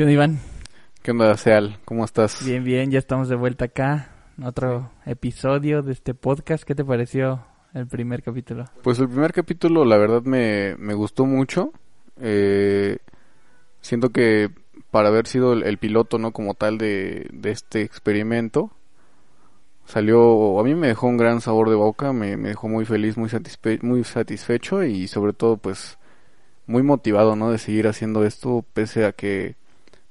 ¿Qué onda, Iván? ¿Qué onda, Seal? ¿Cómo estás? Bien, bien, ya estamos de vuelta acá. Otro episodio de este podcast. ¿Qué te pareció el primer capítulo? Pues el primer capítulo, la verdad, me, me gustó mucho. Eh, siento que para haber sido el, el piloto, ¿no? Como tal de, de este experimento, salió, a mí me dejó un gran sabor de boca, me, me dejó muy feliz, muy, satisfe muy satisfecho y sobre todo, pues, muy motivado, ¿no? De seguir haciendo esto, pese a que,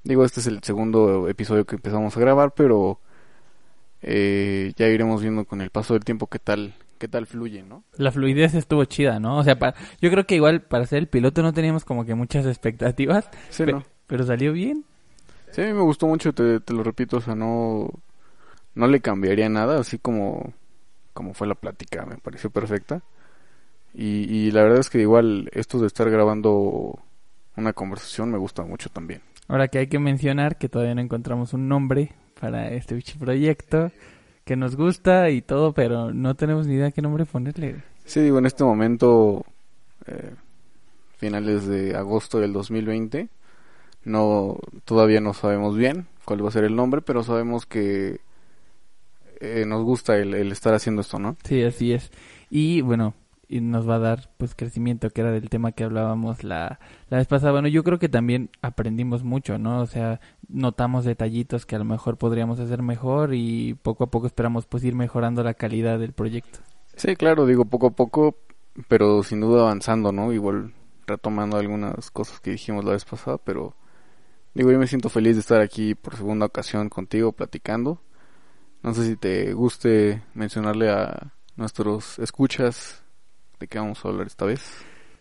digo, este es el segundo episodio que empezamos a grabar, pero eh, ya iremos viendo con el paso del tiempo qué tal, qué tal fluye, ¿no? La fluidez estuvo chida, ¿no? O sea, pa- yo creo que igual para ser el piloto no teníamos como que muchas expectativas, Sí, pe- ¿no? pero salió bien. Sí, a mí me gustó mucho, te, te lo repito, o sea, no, no le cambiaría nada, así como, como fue la plática, me pareció perfecta. Y, y la verdad es que igual esto de estar grabando una conversación me gusta mucho también. Ahora que hay que mencionar que todavía no encontramos un nombre para este bicho proyecto, que nos gusta y todo, pero no tenemos ni idea qué nombre ponerle. Sí, digo, en este momento, eh, finales de agosto del 2020, no, todavía no sabemos bien cuál va a ser el nombre, pero sabemos que eh, nos gusta el, el estar haciendo esto, ¿no? Sí, así es. Y bueno, y nos va a dar pues crecimiento, que era del tema que hablábamos la, la vez pasada. Bueno, yo creo que también aprendimos mucho, ¿no? O sea, notamos detallitos que a lo mejor podríamos hacer mejor y poco a poco esperamos pues ir mejorando la calidad del proyecto. Sí, claro, digo poco a poco, pero sin duda avanzando, ¿no? Igual retomando algunas cosas que dijimos la vez pasada, pero digo, yo me siento feliz de estar aquí por segunda ocasión contigo platicando. No sé si te guste mencionarle a nuestros escuchas de qué vamos a hablar esta vez.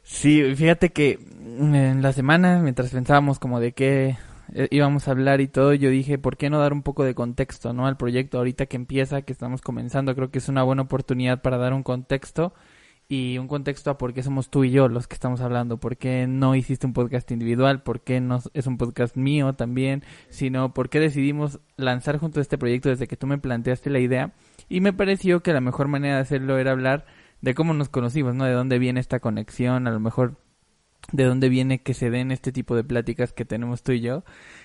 Sí, fíjate que mm, en la semana, mientras pensábamos como de qué eh, íbamos a hablar y todo, yo dije, ¿por qué no dar un poco de contexto, no? Al proyecto ahorita que empieza, que estamos comenzando, creo que es una buena oportunidad para dar un contexto y un contexto a por qué somos tú y yo los que estamos hablando, por qué no hiciste un podcast individual, por qué no es un podcast mío también, sino por qué decidimos lanzar junto a este proyecto desde que tú me planteaste la idea y me pareció que la mejor manera de hacerlo era hablar de cómo nos conocimos, ¿no? De dónde viene esta conexión, a lo mejor de dónde viene que se den este tipo de pláticas que tenemos tú y yo.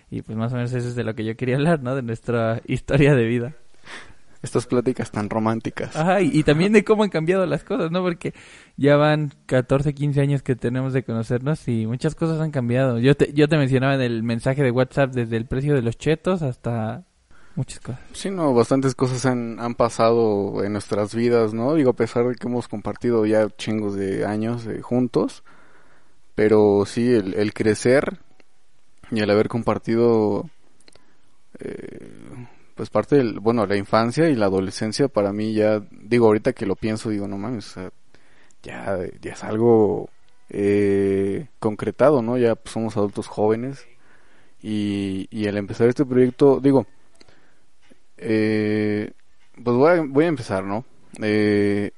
Y pues más o menos eso es de lo que yo quería hablar, ¿no? De nuestra historia de vida. Estas pláticas tan románticas. Ajá, y, y también de cómo han cambiado las cosas, ¿no? Porque ya van 14, 15 años que tenemos de conocernos y muchas cosas han cambiado. Yo te, yo te mencionaba en el mensaje de WhatsApp desde el precio de los chetos hasta muchas cosas. Sí, no, bastantes cosas han, han pasado en nuestras vidas, ¿no? Digo, a pesar de que hemos compartido ya chingos de años eh, juntos, pero sí, el, el crecer y el haber compartido, eh, pues parte del, bueno, la infancia y la adolescencia para mí ya, digo, ahorita que lo pienso, digo, no mames, ya, ya es algo eh, concretado, ¿no? Ya pues, somos adultos jóvenes y, y al empezar este proyecto, digo, eh, pues voy a, voy a empezar, ¿no? Eh,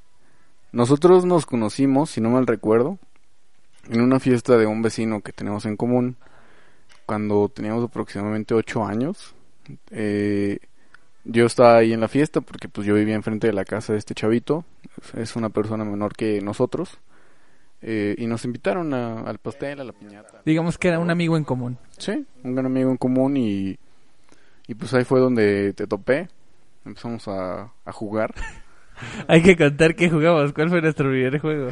nosotros nos conocimos, si no mal recuerdo, en una fiesta de un vecino que tenemos en común, cuando teníamos aproximadamente ocho años. Eh, yo estaba ahí en la fiesta porque pues yo vivía enfrente de la casa de este chavito, es una persona menor que nosotros, eh, y nos invitaron a- al pastel, a la piñata. Digamos que era un amigo en común. Sí, un gran amigo en común y, y pues ahí fue donde te topé. Empezamos a, a jugar. Hay que contar que jugamos. ¿Cuál fue nuestro primer juego?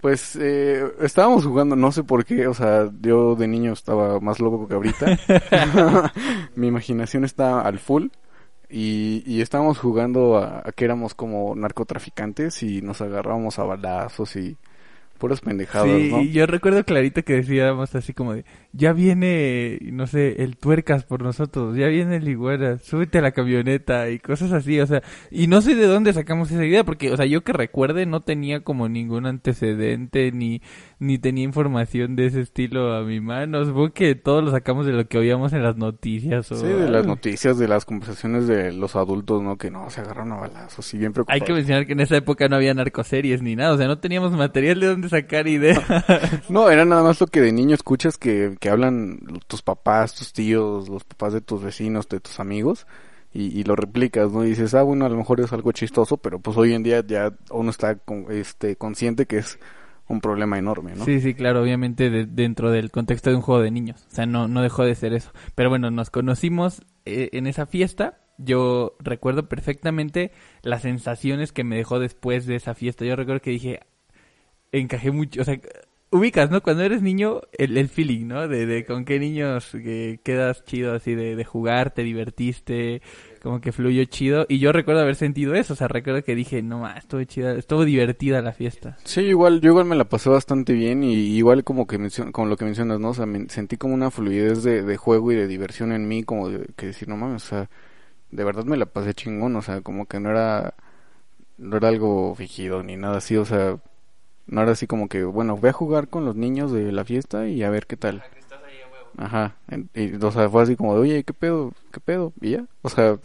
Pues eh, estábamos jugando, no sé por qué, o sea, yo de niño estaba más loco que ahorita. Mi imaginación está al full. Y, y estábamos jugando a, a que éramos como narcotraficantes y nos agarrábamos a balazos y puras pendejadas, Sí, ¿no? yo recuerdo clarito que decíamos así como de, ya viene, no sé, el tuercas por nosotros, ya viene el iguana, súbete a la camioneta y cosas así, o sea, y no sé de dónde sacamos esa idea, porque, o sea, yo que recuerde no tenía como ningún antecedente ni, ni tenía información de ese estilo a mi mano, supongo que todos lo sacamos de lo que oíamos en las noticias o Sí, de las noticias, de las conversaciones de los adultos, ¿no? Que no, se agarraron a balazos y bien Hay preocupados. que mencionar que en esa época no había narcoseries ni nada, o sea, no teníamos material de dónde sacar ideas. No, era nada más lo que de niño escuchas que, que hablan tus papás, tus tíos, los papás de tus vecinos, de tus amigos, y, y lo replicas, ¿no? Y dices, ah, bueno, a lo mejor es algo chistoso, pero pues hoy en día ya uno está con- este, consciente que es un problema enorme, ¿no? Sí, sí, claro, obviamente de- dentro del contexto de un juego de niños. O sea, no, no dejó de ser eso. Pero bueno, nos conocimos eh, en esa fiesta. Yo recuerdo perfectamente las sensaciones que me dejó después de esa fiesta. Yo recuerdo que dije, encajé mucho, o sea, ubicas, ¿no? Cuando eres niño, el, el feeling, ¿no? De, de con qué niños que quedas chido así de, de jugar, te divertiste, como que fluyó chido. Y yo recuerdo haber sentido eso, o sea, recuerdo que dije, no más, estuvo chida, estuvo divertida la fiesta. Sí, igual, yo igual me la pasé bastante bien y igual como que como lo que mencionas, ¿no? O sea, me- sentí como una fluidez de, de juego y de diversión en mí, como de, que decir, no mames, o sea, de verdad me la pasé chingón, o sea, como que no era, no era algo fingido ni nada así, o sea, no era así como que, bueno, voy a jugar con los niños de la fiesta y a ver qué tal. Ajá, y, o sea, fue así como de, oye, ¿qué pedo? ¿Qué pedo? Y ya, o sea,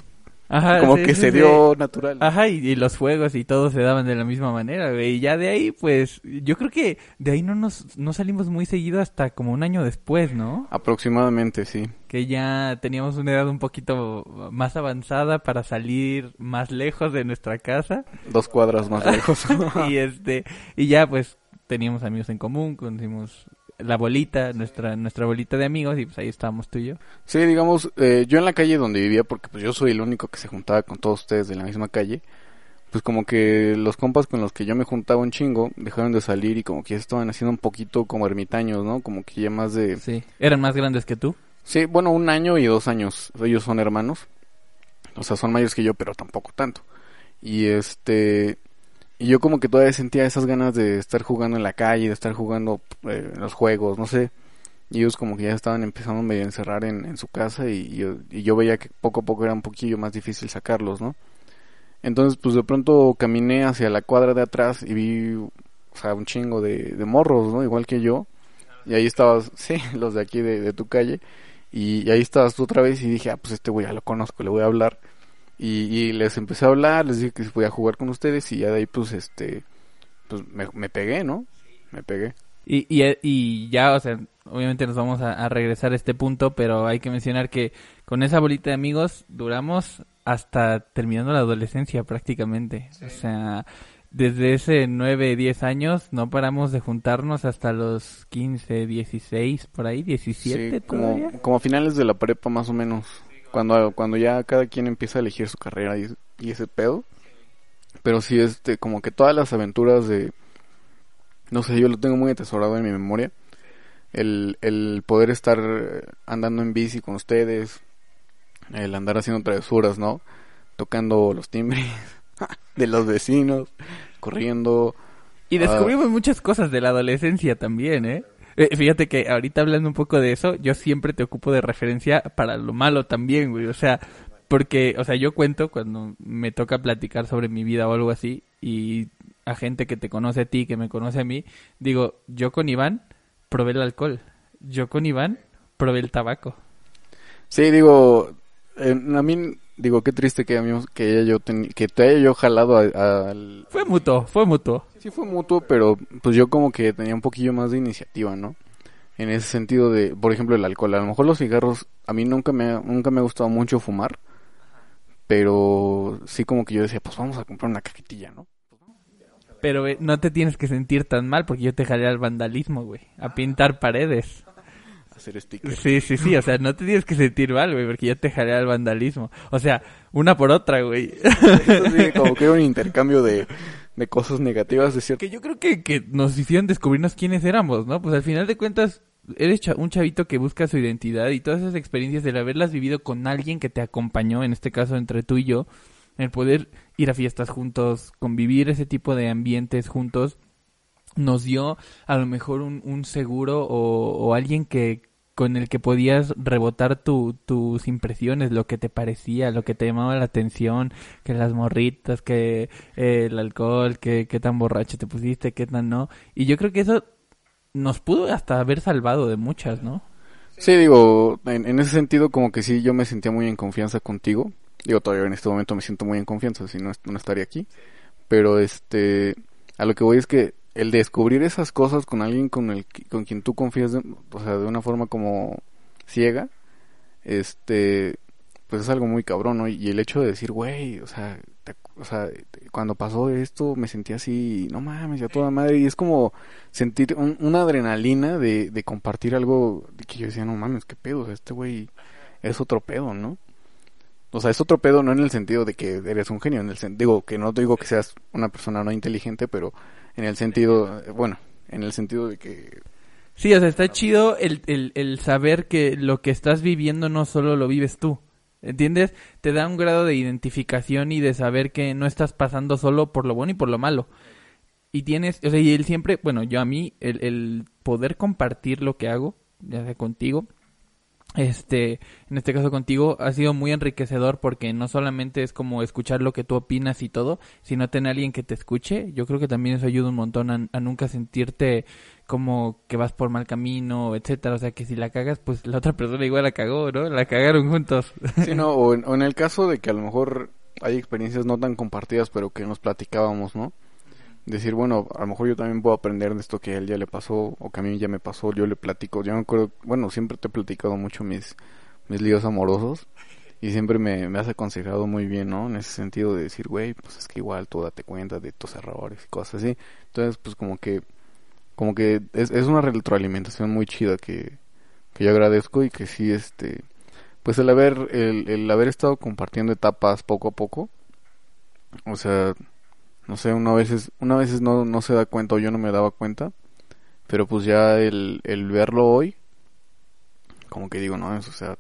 Ajá, como sí, que sí, se sí. dio natural. Ajá, y, y los juegos y todo se daban de la misma manera, güey. Y ya de ahí, pues, yo creo que de ahí no nos no salimos muy seguido hasta como un año después, ¿no? Aproximadamente, sí. Que ya teníamos una edad un poquito más avanzada para salir más lejos de nuestra casa. Dos cuadras más lejos. y este, y ya pues teníamos amigos en común, conocimos la bolita, nuestra, nuestra bolita de amigos, y pues ahí estábamos tú y yo. Sí, digamos, eh, yo en la calle donde vivía, porque pues yo soy el único que se juntaba con todos ustedes de la misma calle, pues como que los compas con los que yo me juntaba un chingo dejaron de salir y como que estaban haciendo un poquito como ermitaños, ¿no? Como que ya más de... Sí. ¿Eran más grandes que tú? Sí, bueno, un año y dos años. Ellos son hermanos. O sea, son mayores que yo, pero tampoco tanto. Y este... Y yo como que todavía sentía esas ganas de estar jugando en la calle, de estar jugando eh, en los juegos, no sé. Y ellos como que ya estaban empezando medio a encerrar en, en su casa y, yo, veía que poco a poco era un poquillo más difícil sacarlos, ¿no? Entonces pues de pronto caminé hacia la cuadra de atrás y vi, o sea, un chingo de, morros, ¿no? Igual que yo. Y ahí estabas, sí, los de aquí de, de tu calle. Y, y ahí estabas tú otra vez y dije, ah, pues este güey ya lo conozco, le voy a hablar. Y, y les empecé a hablar, les dije que si podía jugar con ustedes y ya de ahí pues este, pues me, me pegué, ¿no? Me pegué. Y, y, y ya, o sea, obviamente nos vamos a, a regresar a este punto, pero hay que mencionar que con esa bolita de amigos duramos hasta terminando la adolescencia prácticamente. O sea, desde ese 9, 10 años no paramos de juntarnos hasta los 15, 16, por ahí, 17 Sí, como, todavía. como a finales de la prepa más o menos. Cuando, cuando ya cada quien empieza a elegir su carrera y, y ese pedo. Pero sí, este, como que todas las aventuras de... No sé, yo lo tengo muy atesorado en mi memoria. El, el poder estar andando en bici con ustedes. El andar haciendo travesuras, ¿no? Tocando los timbres de los vecinos. Corriendo. Y descubrimos muchas cosas de la adolescencia también, ¿eh? Eh, Fíjate que ahorita hablando un poco de eso, yo siempre te ocupo de referencia para lo malo también, güey. O sea, porque, o sea, yo cuento cuando me toca platicar sobre mi vida o algo así y a gente que te conoce a ti, que me conoce a mí, digo, yo con Iván probé el alcohol. Yo con Iván probé el tabaco. Sí, digo, a mí, digo, qué triste que, a mí- que, haya yo teni- que te haya yo jalado a- al... Fue mutuo, fue mutuo. Sí fue mutuo, pero pues yo como que tenía un poquillo más de iniciativa, ¿no? En ese sentido de, por ejemplo, el alcohol. A lo mejor los cigarros, a mí nunca me, ha- nunca me ha gustado mucho fumar, pero sí como que yo decía, pues vamos a comprar una cajetilla, ¿no? Pero eh, no te tienes que sentir tan mal porque yo te jalé al vandalismo, güey. A pintar paredes. Hacer stickers. Sí, sí, sí, o sea, no te tienes que sentir mal, güey, porque ya te jalé al vandalismo. O sea, una por otra, güey. Eso sí, como que era un intercambio de, de cosas negativas, de cierto. Que yo creo que, que nos hicieron descubrirnos quiénes éramos, ¿no? Pues al final de cuentas, eres un chavito que busca su identidad y todas esas experiencias de haberlas vivido con alguien que te acompañó, en este caso entre tú y yo, el poder ir a fiestas juntos, convivir ese tipo de ambientes juntos, nos dio a lo mejor un, seguro o, alguien que con el que podías rebotar tu, tus impresiones, lo que te parecía, lo que te llamaba la atención, que las morritas, que eh, el alcohol, que qué tan borracho te pusiste, qué tan no. Y yo creo que eso nos pudo hasta haber salvado de muchas, ¿no? Sí, digo, en, en ese sentido como que sí, yo me sentía muy en confianza contigo. Digo, todavía en este momento me siento muy en confianza, si no, no estaría aquí. Pero este, a lo que voy es que el descubrir esas cosas con alguien con el con quien tú confías, de- o sea, de una forma como ciega, este, pues es algo muy cabrón. Y el hecho de decir, güey, o sea, o sea, cuando pasó esto me sentí así, no mames, ya toda madre. Y es como sentir una adrenalina de, de compartir algo que yo decía, no mames, qué pedo, este güey es otro pedo, ¿no? O sea, es otro pedo no en el sentido de que eres un genio, en el digo que no digo que seas una persona no inteligente, pero en el sentido, bueno, en el sentido de que Sí, o sea, está chido el, el, el saber que lo que estás viviendo no solo lo vives tú. ¿Entiendes? Te da un grado de identificación y de saber que no estás pasando solo por lo bueno y por lo malo. Y tienes, o sea, y él siempre, bueno, yo a mí, el, el poder compartir lo que hago, ya sea contigo, este, en este caso contigo, ha sido muy enriquecedor porque no solamente es como escuchar lo que tú opinas y todo, sino tener a alguien que te escuche. Yo creo que también eso ayuda un montón a, nunca sentirte como que vas por mal camino, etcétera. O sea, que si la cagas, pues la otra persona igual la cagó, ¿no? La cagaron juntos. Sí, no, o en el caso de que a lo mejor hay experiencias no tan compartidas, pero que nos platicábamos, ¿no? Decir, bueno, a lo mejor yo también puedo aprender de esto que a él ya le pasó o que a mí ya me pasó, yo le platico, yo me acuerdo, bueno, siempre te he platicado mucho mis, mis líos amorosos y siempre me, me has aconsejado muy bien, ¿no? En ese sentido de decir, güey, pues es que igual tú date cuenta de tus errores y cosas así. Entonces, pues como que, como que es, es una retroalimentación muy chida que, que yo agradezco y que sí, este, pues el haber, el, el haber estado compartiendo etapas poco a poco, o sea, no sé, una veces, una veces no, no se da cuenta o yo no me daba cuenta, pero pues ya el, el verlo hoy, como que digo, no, o sea,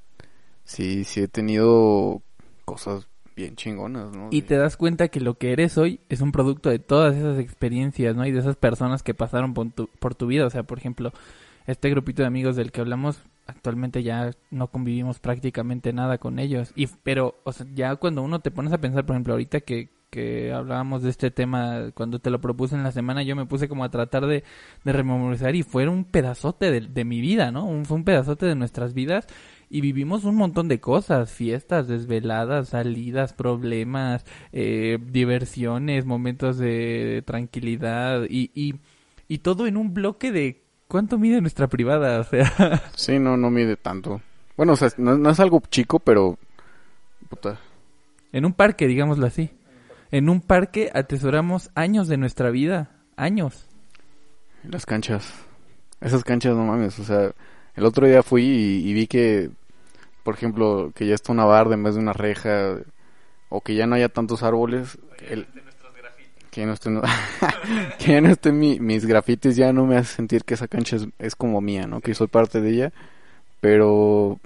sí, sí he tenido cosas bien chingonas, ¿no? Y te das cuenta que lo que eres hoy es un producto de todas esas experiencias, ¿no? Y de esas personas que pasaron por tu, por tu vida, o sea, por ejemplo, este grupito de amigos del que hablamos, actualmente ya no convivimos prácticamente nada con ellos. Y, pero, o sea, ya cuando uno te pones a pensar, por ejemplo, ahorita que, que hablábamos de este tema cuando te lo propuse en la semana, yo me puse como a tratar de, de rememorizar y fue un pedazote de, de mi vida, ¿no? Un, fue un pedazote de nuestras vidas y vivimos un montón de cosas, fiestas, desveladas, salidas, problemas, eh, diversiones, momentos de tranquilidad y, y, y todo en un bloque de ¿cuánto mide nuestra privada? O sea... Sí, no, no mide tanto. Bueno, o sea, no, no es algo chico, pero... Puta. En un parque, digámoslo así. En un parque atesoramos años de nuestra vida. Años. Las canchas. Esas canchas, no mames. O sea, el otro día fui y, vi que, por ejemplo, que ya está una barda en vez de una reja. O que ya no haya tantos árboles. El, que no estén, que ya no estén mis grafitis ya no me hace sentir que esa cancha es, es, como mía, ¿no? Que soy parte de ella. Pero,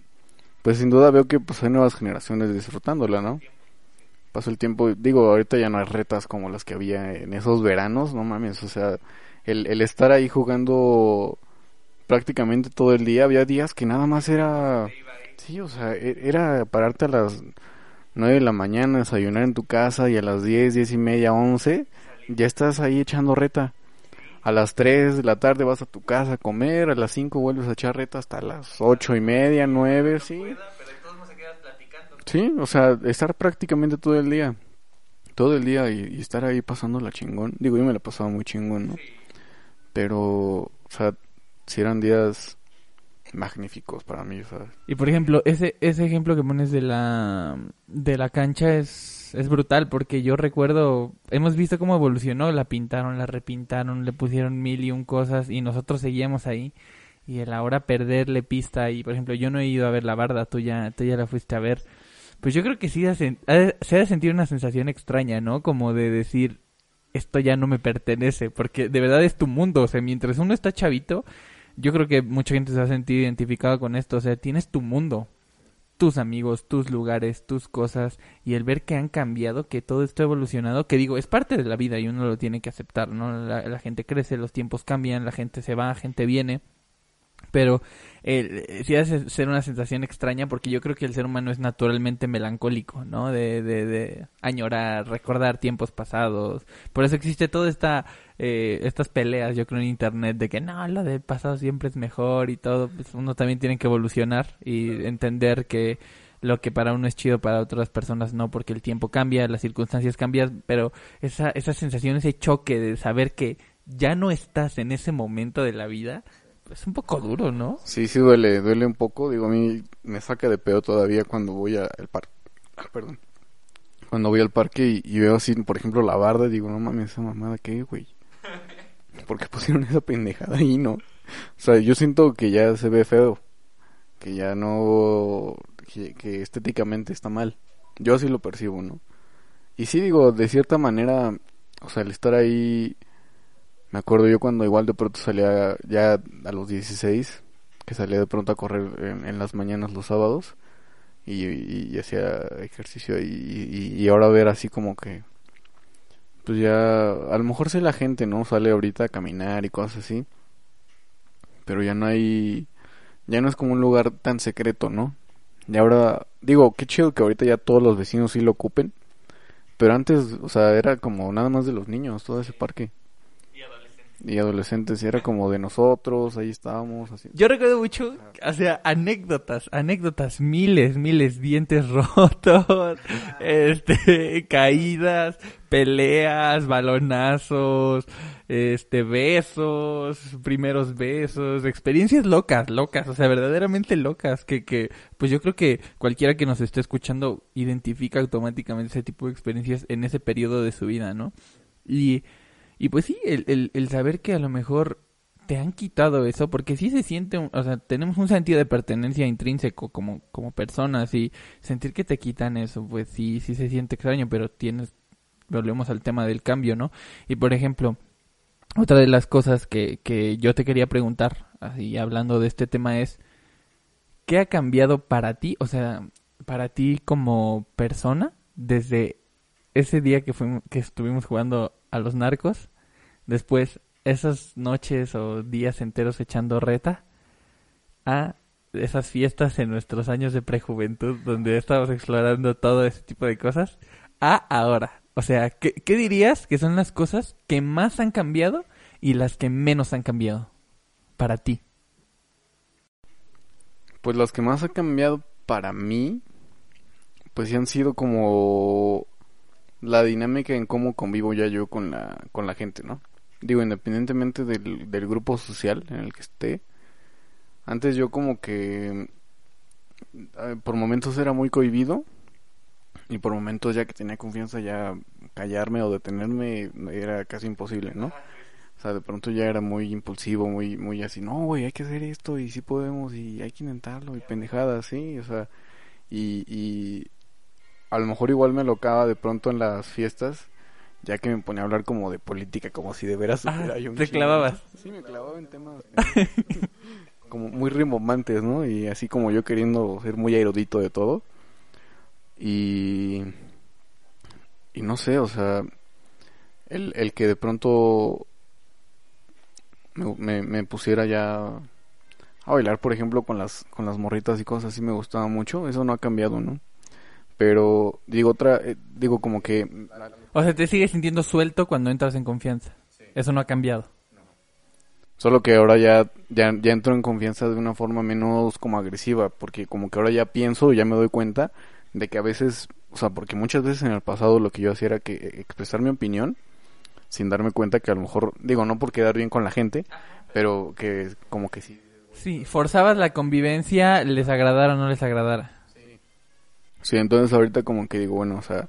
pues sin duda veo que pues hay nuevas generaciones disfrutándola, ¿no? Pasó el tiempo, digo, ahorita ya no hay retas como las que había en esos veranos, no mames, o sea, el, el estar ahí jugando prácticamente todo el día, había días que nada más era, sí, o sea, e, era pararte a las nueve de la mañana, desayunar en tu casa y a las diez, diez y media, once, ya estás ahí echando reta. A las tres de la tarde vas a tu casa a comer, a las cinco vuelves a echar reta hasta las ocho y media, nueve, sí. Sí, o sea, estar prácticamente todo el día. Todo el día y, estar ahí pasando la chingón. Digo, yo me la pasaba muy chingón, ¿no? Pero, o sea, si eran días magníficos para mí, ¿sabes? Y por ejemplo, ese ese ejemplo que pones de la de la cancha es es brutal porque yo recuerdo, hemos visto cómo evolucionó, la pintaron, la repintaron, le pusieron mil y un cosas y nosotros seguíamos ahí y el ahora perderle pista y por ejemplo, yo no he ido a ver la barda, tú ya tú ya la fuiste a ver pues yo creo que sí se ha de sentir una sensación extraña, ¿no? Como de decir, esto ya no me pertenece, porque de verdad es tu mundo, o sea, mientras uno está chavito, yo creo que mucha gente se ha sentido identificada con esto, o sea, tienes tu mundo, tus amigos, tus lugares, tus cosas, y el ver que han cambiado, que todo esto ha evolucionado, que digo, es parte de la vida y uno lo tiene que aceptar, ¿no? La, la gente crece, los tiempos cambian, la gente se va, la gente viene, pero eh, sí hace ser una sensación extraña porque yo creo que el ser humano es naturalmente melancólico, ¿no? De, de, de añorar, recordar tiempos pasados. Por eso existe toda esta, eh, estas peleas, yo creo, en internet de que no, lo del pasado siempre es mejor y todo. Pues uno también tiene que evolucionar y entender que lo que para uno es chido para otras personas no, porque el tiempo cambia, las circunstancias cambian, pero esa, esa sensación, ese choque de saber que ya no estás en ese momento de la vida, es un poco duro, ¿no? Sí, sí duele, duele un poco. Digo, a mí me saca de pedo todavía cuando voy al parque. Ah, perdón. cuando voy al parque y, veo así, por ejemplo, la barda, digo, no mames, esa mamada, ¿qué, güey? ¿Por qué pusieron esa pendejada ahí, no? O sea, yo siento que ya se ve feo, que ya no, que, que estéticamente está mal. Yo así lo percibo, ¿no? Y sí, digo, de cierta manera, o sea, el estar ahí, me acuerdo yo cuando igual de pronto salía ya a los 16, que salía de pronto a correr en, las mañanas los sábados y, hacía ejercicio y, ahora ver así como que, pues ya, a lo mejor sé la gente, ¿no? Sale ahorita a caminar y cosas así, pero ya no hay, ya no es como un lugar tan secreto, ¿no? Y ahora, digo, qué chido que ahorita ya todos los vecinos sí lo ocupen. Pero antes, o sea, era como nada más de los niños, todo ese parque. Y adolescentes. Y era como de nosotros, ahí estábamos. Así. Yo recuerdo mucho, o sea, anécdotas, anécdotas, miles, miles, dientes rotos, este, caídas, peleas, balonazos, este, besos, primeros besos, experiencias locas, locas, o sea, verdaderamente locas, que, que, pues yo creo que cualquiera que nos esté escuchando identifica automáticamente ese tipo de experiencias en ese periodo de su vida, ¿no? Y, y pues sí, el, el, el saber que a lo mejor te han quitado eso, porque sí se siente, o sea, tenemos un sentido de pertenencia intrínseco como, como personas y sentir que te quitan eso, pues sí, sí se siente extraño, pero tienes, volvemos al tema del cambio, ¿no? Y por ejemplo, otra de las cosas que, que yo te quería preguntar, así hablando de este tema, es ¿qué ha cambiado para ti? O sea, para ti como persona, desde ese día que, fuimos, que estuvimos jugando a los narcos, después esas noches o días enteros echando reta, a esas fiestas en nuestros años de prejuventud donde estábamos explorando todo ese tipo de cosas, a ahora. O sea, ¿qué, dirías que son las cosas que más han cambiado y las que menos han cambiado para ti? Pues las que más han cambiado para mí, pues sí han sido como la dinámica en cómo convivo ya yo con la, con la gente, ¿no? Digo, independientemente del, del grupo social en el que esté, antes yo como que eh, por momentos era muy cohibido y por momentos ya que tenía confianza ya callarme o detenerme era casi imposible, ¿no? O sea, de pronto ya era muy impulsivo, muy muy así, no, güey, hay que hacer esto y sí podemos y hay que intentarlo y pendejadas, sí, o sea, y, y a lo mejor igual me locaba de pronto en las fiestas, ya que me ponía a hablar como de política, como si de veras ah, te clavabas. Sí, me clavaba en temas como muy rimbombantes, ¿no? Y así como yo queriendo ser muy erudito de todo. Y, y no sé, o sea, el, el que de pronto me, me, pusiera ya a bailar, por ejemplo, con las, con las morritas y cosas así me gustaba mucho, eso no ha cambiado, ¿no? Pero digo otra, eh, digo como que... O sea, te sigues sintiendo suelto cuando entras en confianza. Eso no ha cambiado. Solo que ahora ya, ya, ya entro en confianza de una forma menos como agresiva, porque como que ahora ya pienso, ya me doy cuenta de que a veces, o sea, porque muchas veces en el pasado lo que yo hacía era que expresar mi opinión sin darme cuenta que a lo mejor, digo, no por quedar bien con la gente, pero que como que sí. Sí, forzabas la convivencia, les agradara o no les agradara. Sí. Entonces ahorita como que digo, bueno, o sea,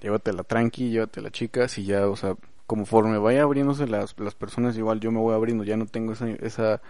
llévatela tranqui, llévatela chicas y ya, o sea, conforme vaya abriéndose las, las personas, igual yo me voy abriendo, ya no tengo esa, esa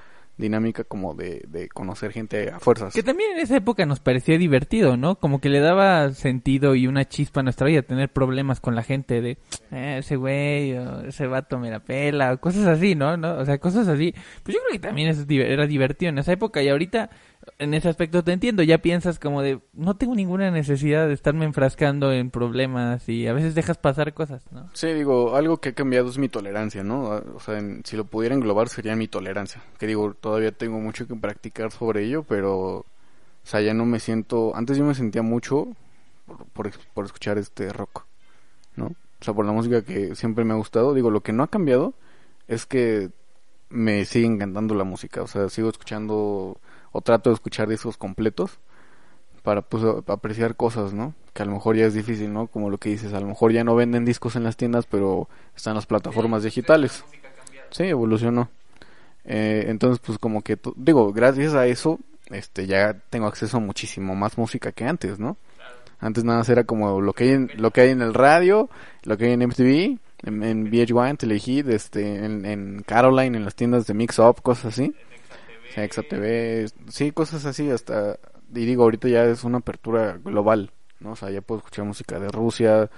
dinámica como de, de conocer gente a fuerzas. Que también en esa época nos parecía divertido, ¿no? Como que le daba sentido y una chispa a nuestra vida tener problemas con la gente de eh, ese güey o ese vato me la pela o cosas así, ¿no? ¿no? O sea, cosas así. Pues yo creo que también eso era divertido en esa época y ahorita en ese aspecto te entiendo, ya piensas como de, no tengo ninguna necesidad de estarme enfrascando en problemas y a veces dejas pasar cosas, ¿no? Sí, digo, algo que ha cambiado es mi tolerancia, ¿no? O sea, si lo pudiera englobar sería mi tolerancia, que digo, todavía tengo mucho que practicar sobre ello, pero, o sea, ya no me siento, antes yo me sentía mucho por, por escuchar este rock, ¿no? O sea, por la música que siempre me ha gustado, digo, lo que no ha cambiado es que me sigue encantando la música, o sea, sigo escuchando o trato de escuchar discos completos para pues apreciar cosas, ¿no? Que a lo mejor ya es difícil, ¿no? Como lo que dices, a lo mejor ya no venden discos en las tiendas, pero están las plataformas digitales. Sí, evolucionó. Eh, entonces, pues como que, digo, gracias a eso, este, ya tengo acceso a muchísimo más música que antes, ¿no? Antes nada más era como lo que hay en, lo que hay en el radio, lo que hay en MTV, en, en VH1, Telehit, este, en, en Caroline, en las tiendas de Mix Up, cosas así. Sí, Exa TV, sí, cosas así hasta, y digo, ahorita ya es una apertura global, ¿no? O sea, ya puedo escuchar música de Rusia,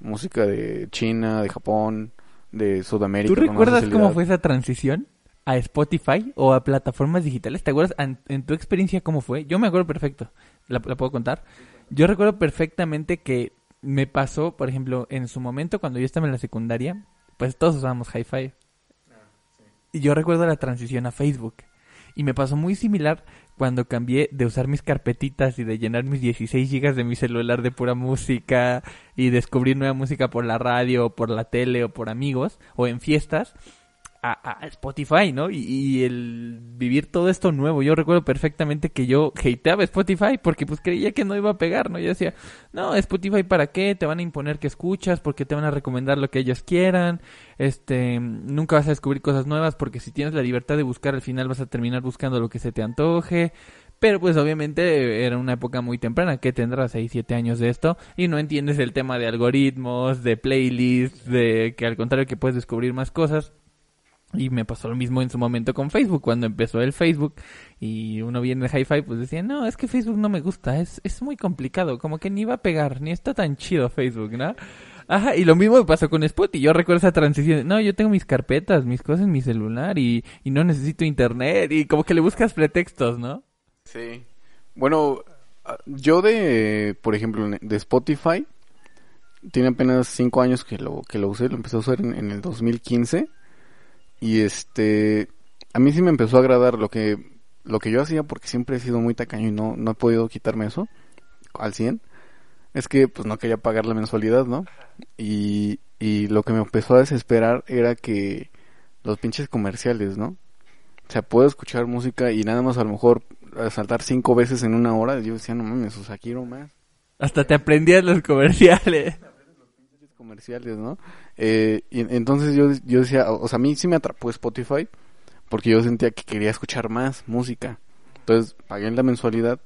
música de China, de Japón, de Sudamérica. ¿Tú recuerdas cómo fue esa transición a Spotify o a plataformas digitales? ¿Te acuerdas en, en tu experiencia cómo fue? Yo me acuerdo perfecto. ¿La, la puedo contar? Yo recuerdo perfectamente que me pasó, por ejemplo, en su momento cuando yo estaba en la secundaria, pues todos usábamos Hi-Fi. Y yo recuerdo la transición a Facebook. Y me pasó muy similar cuando cambié de usar mis carpetitas y de llenar mis 16 gigas de mi celular de pura música y descubrir nueva música por la radio o por la tele o por amigos o en fiestas a, Spotify, ¿no? Y, y el vivir todo esto nuevo. Yo recuerdo perfectamente que yo hateaba Spotify porque pues creía que no iba a pegar, ¿no? Yo decía, no, Spotify para qué, te van a imponer que escuchas porque te van a recomendar lo que ellos quieran, este, nunca vas a descubrir cosas nuevas porque si tienes la libertad de buscar al final vas a terminar buscando lo que se te antoje. Pero pues obviamente era una época muy temprana, que tendrás 6, 7 años de esto y no entiendes el tema de algoritmos, de playlists, de que al contrario que puedes descubrir más cosas. Y me pasó lo mismo en su momento con Facebook, cuando empezó el Facebook y uno viene de Hi-Fi, pues decía, no, es que Facebook no me gusta, es, es muy complicado, como que ni va a pegar, ni está tan chido Facebook, ¿no? Ajá, y lo mismo me pasó con Spotify, yo recuerdo esa transición, no, yo tengo mis carpetas, mis cosas en mi celular y, y no necesito internet y como que le buscas pretextos, ¿no? Sí. Bueno, ah, yo de, por ejemplo, de Spotify, tiene apenas 5 años que lo, que lo usé, lo empecé a usar en, en el 2015. Y este, a mí sí me empezó a agradar lo que, lo que yo hacía, porque siempre he sido muy tacaño y no, no he podido quitarme eso al 100. Es que pues no quería pagar la mensualidad, ¿no? Y, y lo que me empezó a desesperar era que los pinches comerciales, ¿no? O sea, puedo escuchar música y nada más a lo mejor saltar cinco veces en una hora. Yo decía, no mames, o sea, quiero más Hasta te aprendías los comerciales. Comerciales, ¿no? Eh, y entonces yo, yo decía, o sea, a mí sí me atrapó Spotify porque yo sentía que quería escuchar más música. Entonces pagué la mensualidad.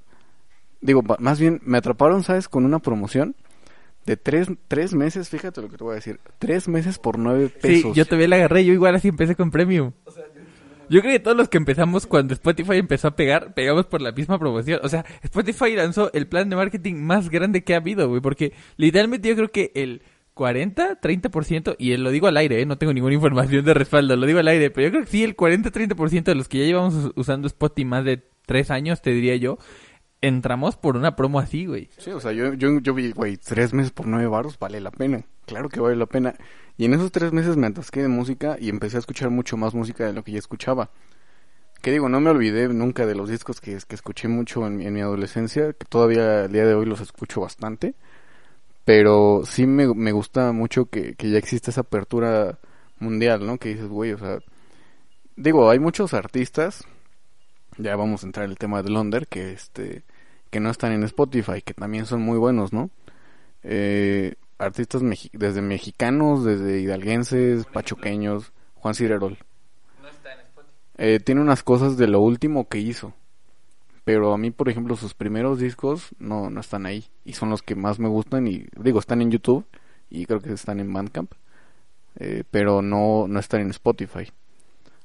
Digo, más bien me atraparon, ¿sabes? Con una promoción de tres, tres meses, fíjate lo que te voy a decir. Tres meses por nueve Sí, pesos. yo todavía la agarré, yo igual así empecé con Premium. Yo creo que todos los que empezamos cuando Spotify empezó a pegar, pegamos por la misma promoción. O sea, Spotify lanzó el plan de marketing más grande que ha habido, güey, porque literalmente yo creo que el 40, 30%, y lo digo al aire, ¿eh? no tengo ninguna información de respaldo, lo digo al aire, pero yo creo que sí, el 40, 30% de los que ya llevamos us- usando Spotify más de tres años, te diría yo, entramos por una promo así, güey. Sí, o sea, yo, yo, yo vi, güey, tres meses por nueve baros vale la pena. Claro que vale la pena. Y en esos tres meses me atasqué de música y empecé a escuchar mucho más música de lo que ya escuchaba. Que digo, no me olvidé nunca de los discos que, escuché mucho en, en mi adolescencia, que todavía al día de hoy los escucho bastante. Pero sí me, me gusta mucho que, que ya existe esa apertura mundial, ¿no? Que dices, güey, o sea... Digo, hay muchos artistas, ya vamos a entrar en el tema de Londres, que este que no están en Spotify, que también son muy buenos, ¿no? Eh, artistas mexi- desde mexicanos, desde hidalguenses, pachuqueños, Juan Cirerol. Eh, tiene unas cosas de lo último que hizo. Pero a mí, por ejemplo, sus primeros discos no, no están ahí. Y son los que más me gustan. Y digo, están en YouTube. Y creo que están en Bandcamp. eh, pero no, no están en Spotify.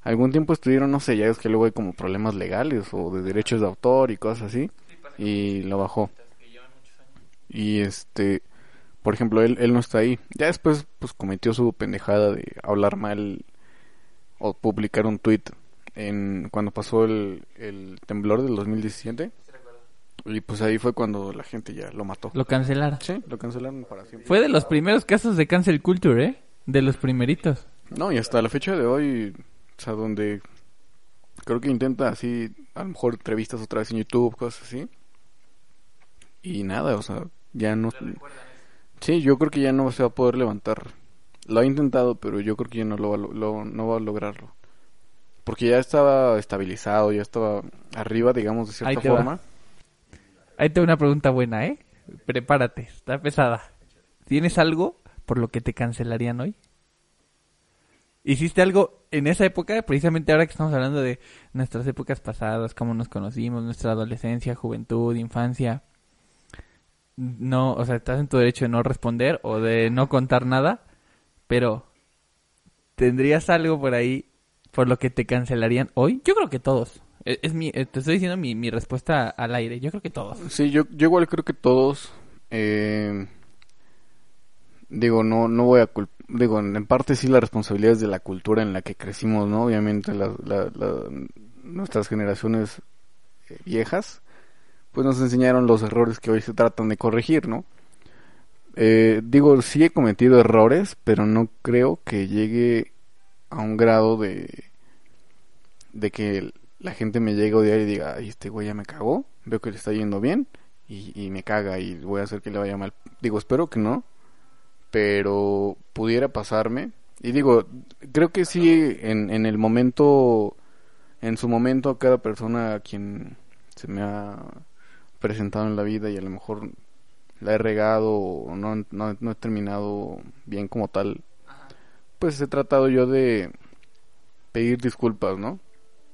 Algún tiempo estuvieron, no sé, ya es que luego hay como problemas legales o de derechos de autor y cosas así. Y lo bajó. Y este, por ejemplo, él, él no está ahí. Ya después, pues cometió su pendejada de hablar mal o publicar un tweet en cuando pasó el, el temblor del 2017. Y pues ahí fue cuando la gente ya lo mató. Lo cancelaron. Sí, lo cancelaron para siempre. Fue de los primeros casos de cancel culture, ¿eh? De los primeritos. No, y hasta la fecha de hoy, o sea, donde creo que intenta así, a lo mejor entrevistas otra vez en YouTube, cosas así. Y nada, o sea, ya no... Sí, yo creo que ya no se va a poder levantar. Lo ha intentado, pero yo creo que ya no lo va, a lo- lo- no va a lograrlo. Porque ya estaba estabilizado, ya estaba arriba, digamos, de Ahí cierta va. forma. Ahí tengo una pregunta buena, ¿eh? Prepárate, está pesada. ¿Tienes algo por lo que te cancelarían hoy? ¿Hiciste algo en esa época? Precisamente ahora que estamos hablando de nuestras épocas pasadas, cómo nos conocimos, nuestra adolescencia, juventud, infancia. no, o sea, estás en tu derecho de no responder o de no contar nada, pero ¿tendrías algo por ahí por lo que te cancelarían hoy? Yo creo que todos. E, es, mi, eh, te estoy diciendo mi, mi respuesta al aire. Yo creo que todos. Sí, yo, yo igual creo que todos. Eh, digo, no, no voy a digo, en parte sí la responsabilidad es de la cultura en la que crecimos, ¿no? Obviamente nuestras generaciones eh, viejas, pues nos enseñaron los errores que hoy se tratan de corregir, ¿no? Digo, sí he cometido errores, pero no creo que llegue a un grado de de que la gente me llegue a odiar y diga, ay, este güey ya me cagó, veo que le está yendo bien y, y me caga y voy a hacer que le vaya mal. Digo, espero que no, pero pudiera pasarme. Y digo, creo que sí, en, en el momento, en su momento, cada persona a quien se me ha presentado en la vida y a lo mejor la he regado o no, no, no he terminado bien como tal, pues he tratado yo de pedir disculpas, ¿no?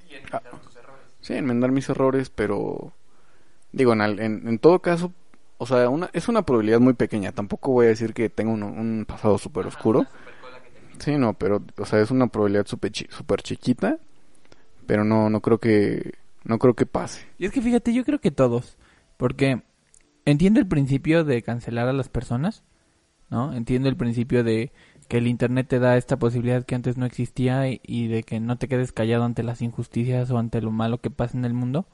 Y enmendar tus errores. Sí, enmendar mis errores, pero digo, en, en, en todo caso, o sea, una, es una probabilidad muy pequeña. Tampoco voy a decir que tengo un, un pasado súper oscuro. Sí, no, pero, o sea, es una probabilidad súper super chiquita. Pero no, no creo que, no creo que pase. Y es que fíjate, yo creo que todos. Porque entiendo el principio de cancelar a las personas, ¿no? Entiendo el principio de que el Internet te da esta posibilidad que antes no existía y, de que no te quedes callado ante las injusticias o ante lo malo que pasa en el mundo.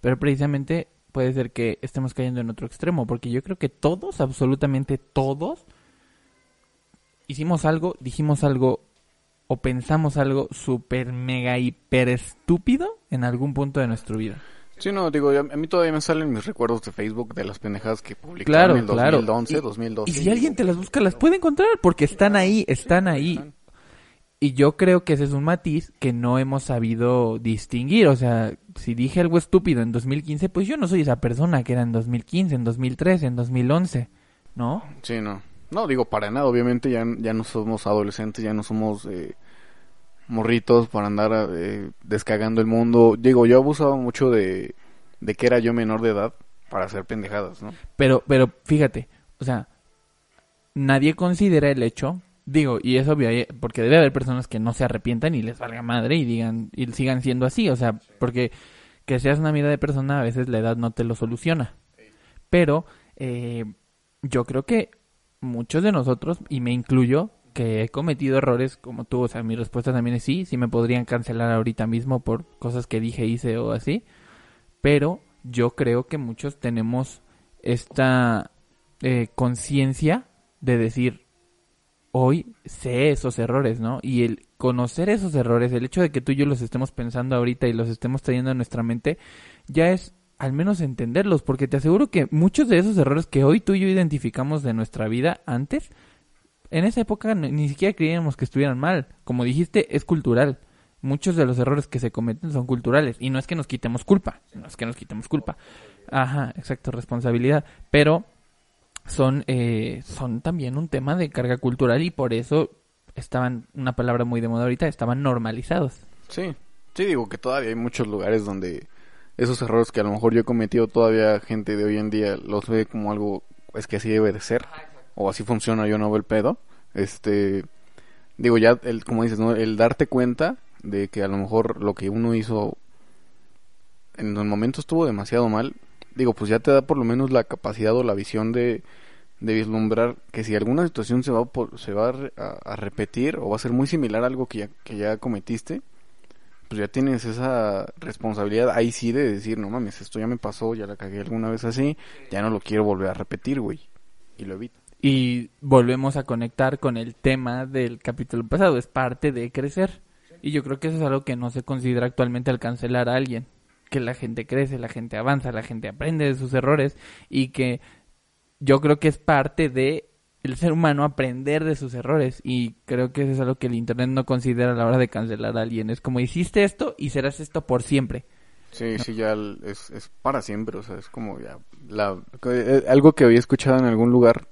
Pero precisamente puede ser que estemos cayendo en otro extremo, porque yo creo que todos, absolutamente todos, hicimos algo, dijimos algo o pensamos algo súper mega hiper estúpido en algún punto de nuestra vida. Sí, no, digo, a mí todavía me salen mis recuerdos de Facebook de las pendejadas que publicaron en 2011, claro. 2012. Y si alguien te las busca, las puede encontrar, porque están ahí, están ahí. Y yo creo que ese es un matiz que no hemos sabido distinguir. O sea, si dije algo estúpido en 2015, pues yo no soy esa persona que era en 2015, en 2013, en 2011, ¿no? Sí, no. No, digo, para nada. Obviamente ya, ya no somos adolescentes, ya no somos eh, morritos para andar eh, el mundo. Digo, yo abusaba mucho de, de que era yo menor de edad para hacer pendejadas, ¿no? Pero, pero fíjate, o sea, nadie considera el hecho Digo, y es obvio, porque debe haber personas que no se arrepientan y les valga madre y digan y sigan siendo así, o sea, porque que seas una mierda de persona a veces la edad no te lo soluciona. Pero eh, yo creo que muchos de nosotros, y me incluyo, que he cometido errores como tú, o sea, mi respuesta también es sí, sí me podrían cancelar ahorita mismo por cosas que dije, hice o así, pero yo creo que muchos tenemos esta eh, conciencia de decir, hoy sé esos errores, ¿no? Y el conocer esos errores, el hecho de que tú y yo los estemos pensando ahorita y los estemos trayendo a nuestra mente, ya es al menos entenderlos, porque te aseguro que muchos de esos errores que hoy tú y yo identificamos de nuestra vida antes, en esa época ni siquiera creíamos que estuvieran mal. Como dijiste, es cultural. Muchos de los errores que se cometen son culturales. Y no es que nos quitemos culpa. No es que nos quitemos culpa. Ajá, exacto, responsabilidad. Pero son, eh, son también un tema de carga cultural y por eso estaban, una palabra muy de moda ahorita, estaban normalizados. Sí, sí, digo que todavía hay muchos lugares donde esos errores que a lo mejor yo he cometido, todavía gente de hoy en día los ve como algo, es que así debe de ser, o así funciona, yo no veo el pedo. Este, digo ya, el, como dices, ¿no? el darte cuenta de que a lo mejor lo que uno hizo en el momento estuvo demasiado mal, digo, pues ya te da por lo menos la capacidad o la visión de, de vislumbrar que si alguna situación se va, por, se va a, a, repetir o va a ser muy similar a algo que ya, que ya cometiste, pues ya tienes esa responsabilidad ahí sí de decir, no mames, esto ya me pasó, ya la cagué alguna vez así, ya no lo quiero volver a repetir, güey. Y lo evito. Y volvemos a conectar con el tema del capítulo pasado, es parte de crecer. Y yo creo que eso es algo que no se considera actualmente al cancelar a alguien que la gente crece, la gente avanza, la gente aprende de sus errores y que yo creo que es parte de el ser humano aprender de sus errores y creo que eso es algo que el internet no considera a la hora de cancelar a alguien. Es como hiciste esto y serás esto por siempre. Sí, sí, ya es, es para siempre, o sea, es como ya la, eh, algo que había escuchado en algún lugar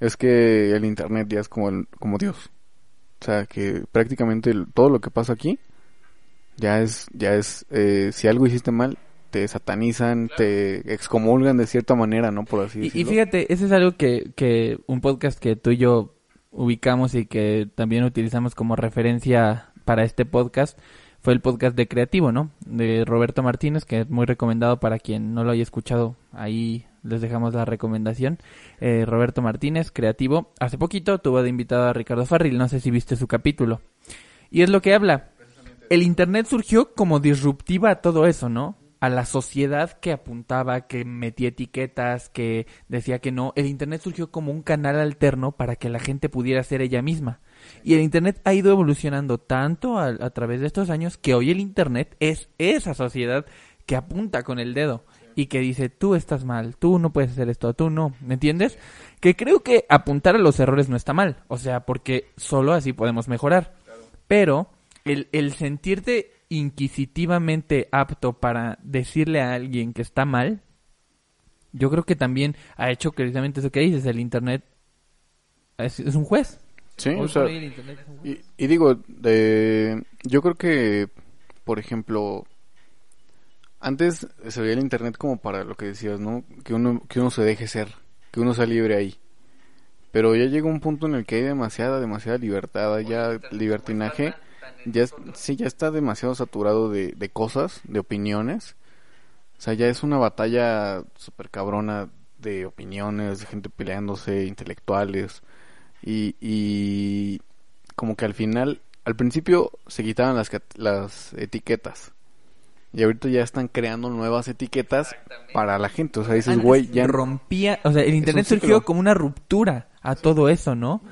es que el internet ya es como el, como Dios. O sea, que prácticamente todo lo que pasa aquí ya es, ya es, eh, si algo hiciste mal, te satanizan, te excomulgan de cierta manera, ¿no? Por así Y, decirlo. y fíjate, ese es algo que, que un podcast que tú y yo ubicamos y que también utilizamos como referencia para este podcast fue el podcast de Creativo, ¿no? De Roberto Martínez, que es muy recomendado para quien no lo haya escuchado. Ahí les dejamos la recomendación. Eh, Roberto Martínez, Creativo. Hace poquito tuvo de invitado a Ricardo Farril, no sé si viste su capítulo. Y es lo que habla. El Internet surgió como disruptiva a todo eso, ¿no? A la sociedad que apuntaba, que metía etiquetas, que decía que no. El Internet surgió como un canal alterno para que la gente pudiera ser ella misma. Y el Internet ha ido evolucionando tanto a, a través de estos años que hoy el Internet es esa sociedad que apunta con el dedo y que dice tú estás mal, tú no puedes hacer esto, tú no, ¿me entiendes? Que creo que apuntar a los errores no está mal, o sea, porque solo así podemos mejorar. Pero el, el sentirte inquisitivamente apto para decirle a alguien que está mal, yo creo que también ha hecho precisamente eso que dices, el Internet es, es un juez. Sí, o sea, y, y digo, de, yo creo que, por ejemplo, antes se veía el internet como para lo que decías, ¿no? Que uno, que uno se deje ser, que uno sea libre ahí. Pero ya llega un punto en el que hay demasiada, demasiada libertad, ya libertinaje, ya sí, ya está demasiado saturado de, de cosas, de opiniones. O sea, ya es una batalla súper cabrona de opiniones, de gente peleándose, intelectuales. Y, y como que al final, al principio se quitaban las, las etiquetas. Y ahorita ya están creando nuevas etiquetas para la gente. O sea, dices, güey, ya rompía, o sea, el internet surgió como una ruptura a todo eso, ¿no?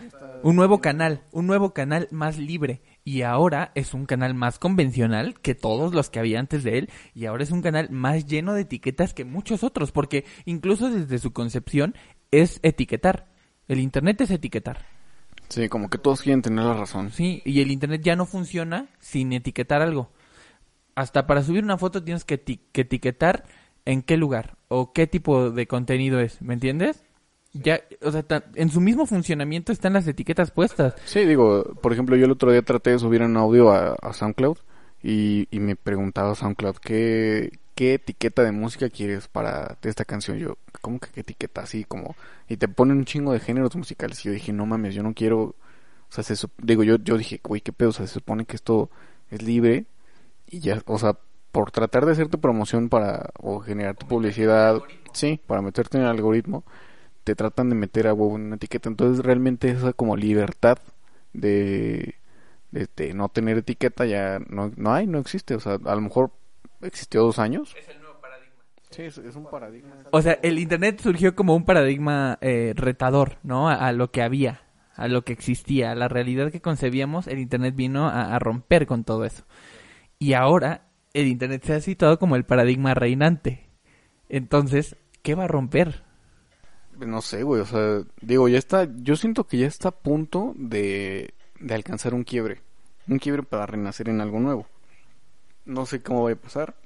Un nuevo canal, un nuevo canal más libre. Y ahora es un canal más convencional que todos los que había antes de él. Y ahora es un canal más lleno de etiquetas que muchos otros. Porque incluso desde su concepción es etiquetar. El internet es etiquetar. Sí, como que todos quieren tener la razón. Sí, y el internet ya no funciona sin etiquetar algo. Hasta para subir una foto tienes que, que etiquetar en qué lugar o qué tipo de contenido es, ¿me entiendes? Ya, o sea, en su mismo funcionamiento están las etiquetas puestas. Sí, digo, por ejemplo, yo el otro día traté de subir un audio a, a SoundCloud y, y me preguntaba SoundCloud, ¿qué, ¿qué etiqueta de música quieres para esta canción? Yo, ¿cómo que qué etiqueta? Así como, y te ponen un chingo de géneros musicales y yo dije, no mames, yo no quiero, o sea, se, digo, yo, yo dije, güey, qué pedo, o sea, se supone que esto es libre y ya, o sea, por tratar de hacerte promoción para, o generar tu publicidad, sí, para meterte en el algoritmo, te tratan de meter a huevo en una etiqueta. Entonces realmente esa como libertad de, de, de no tener etiqueta ya no, no hay, no existe. O sea, a lo mejor existió dos años. Es el nuevo paradigma. Sí, es, es un paradigma. O sea, el internet surgió como un paradigma eh, retador, ¿no? A, a lo que había, a lo que existía, a la realidad que concebíamos, el internet vino a, a romper con todo eso. Y ahora el internet se ha situado como el paradigma reinante. Entonces, ¿qué va a romper? No sé, güey, o sea, digo, ya está, yo siento que ya está a punto de, de alcanzar un quiebre. Un quiebre para renacer en algo nuevo. No sé cómo va a pasar.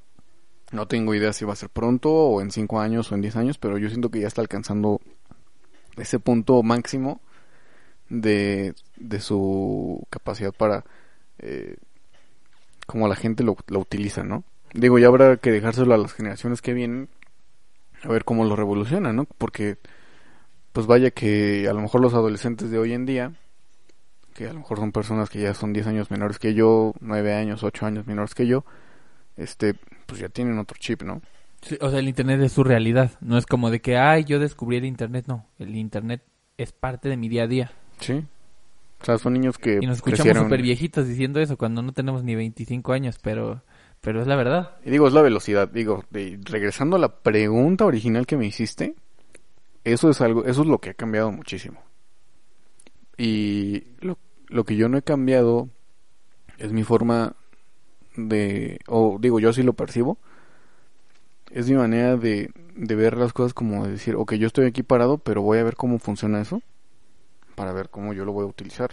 No tengo idea si va a ser pronto o en cinco años o en diez años, pero yo siento que ya está alcanzando ese punto máximo de, de su capacidad para eh, como la gente lo, lo utiliza, ¿no? Digo, ya habrá que dejárselo a las generaciones que vienen a ver cómo lo revolucionan, ¿no? Porque pues vaya que a lo mejor los adolescentes de hoy en día, que a lo mejor son personas que ya son 10 años menores que yo, 9 años, 8 años menores que yo, este, pues ya tienen otro chip, ¿no? Sí, o sea, el internet es su realidad. No es como de que, ay, yo descubrí el internet. No, el internet es parte de mi día a día. Sí. O sea, son niños que Y nos escuchamos súper viejitos diciendo eso cuando no tenemos ni 25 años, pero, pero es la verdad. Y digo, es la velocidad. Digo, de- regresando a la pregunta original que me hiciste, eso es algo, eso es lo que ha cambiado muchísimo. Y lo, lo que yo no he cambiado es mi forma de, o digo, yo así lo percibo, es mi manera de, de ver las cosas como de decir, ok, yo estoy aquí parado, pero voy a ver cómo funciona eso, para ver cómo yo lo voy a utilizar.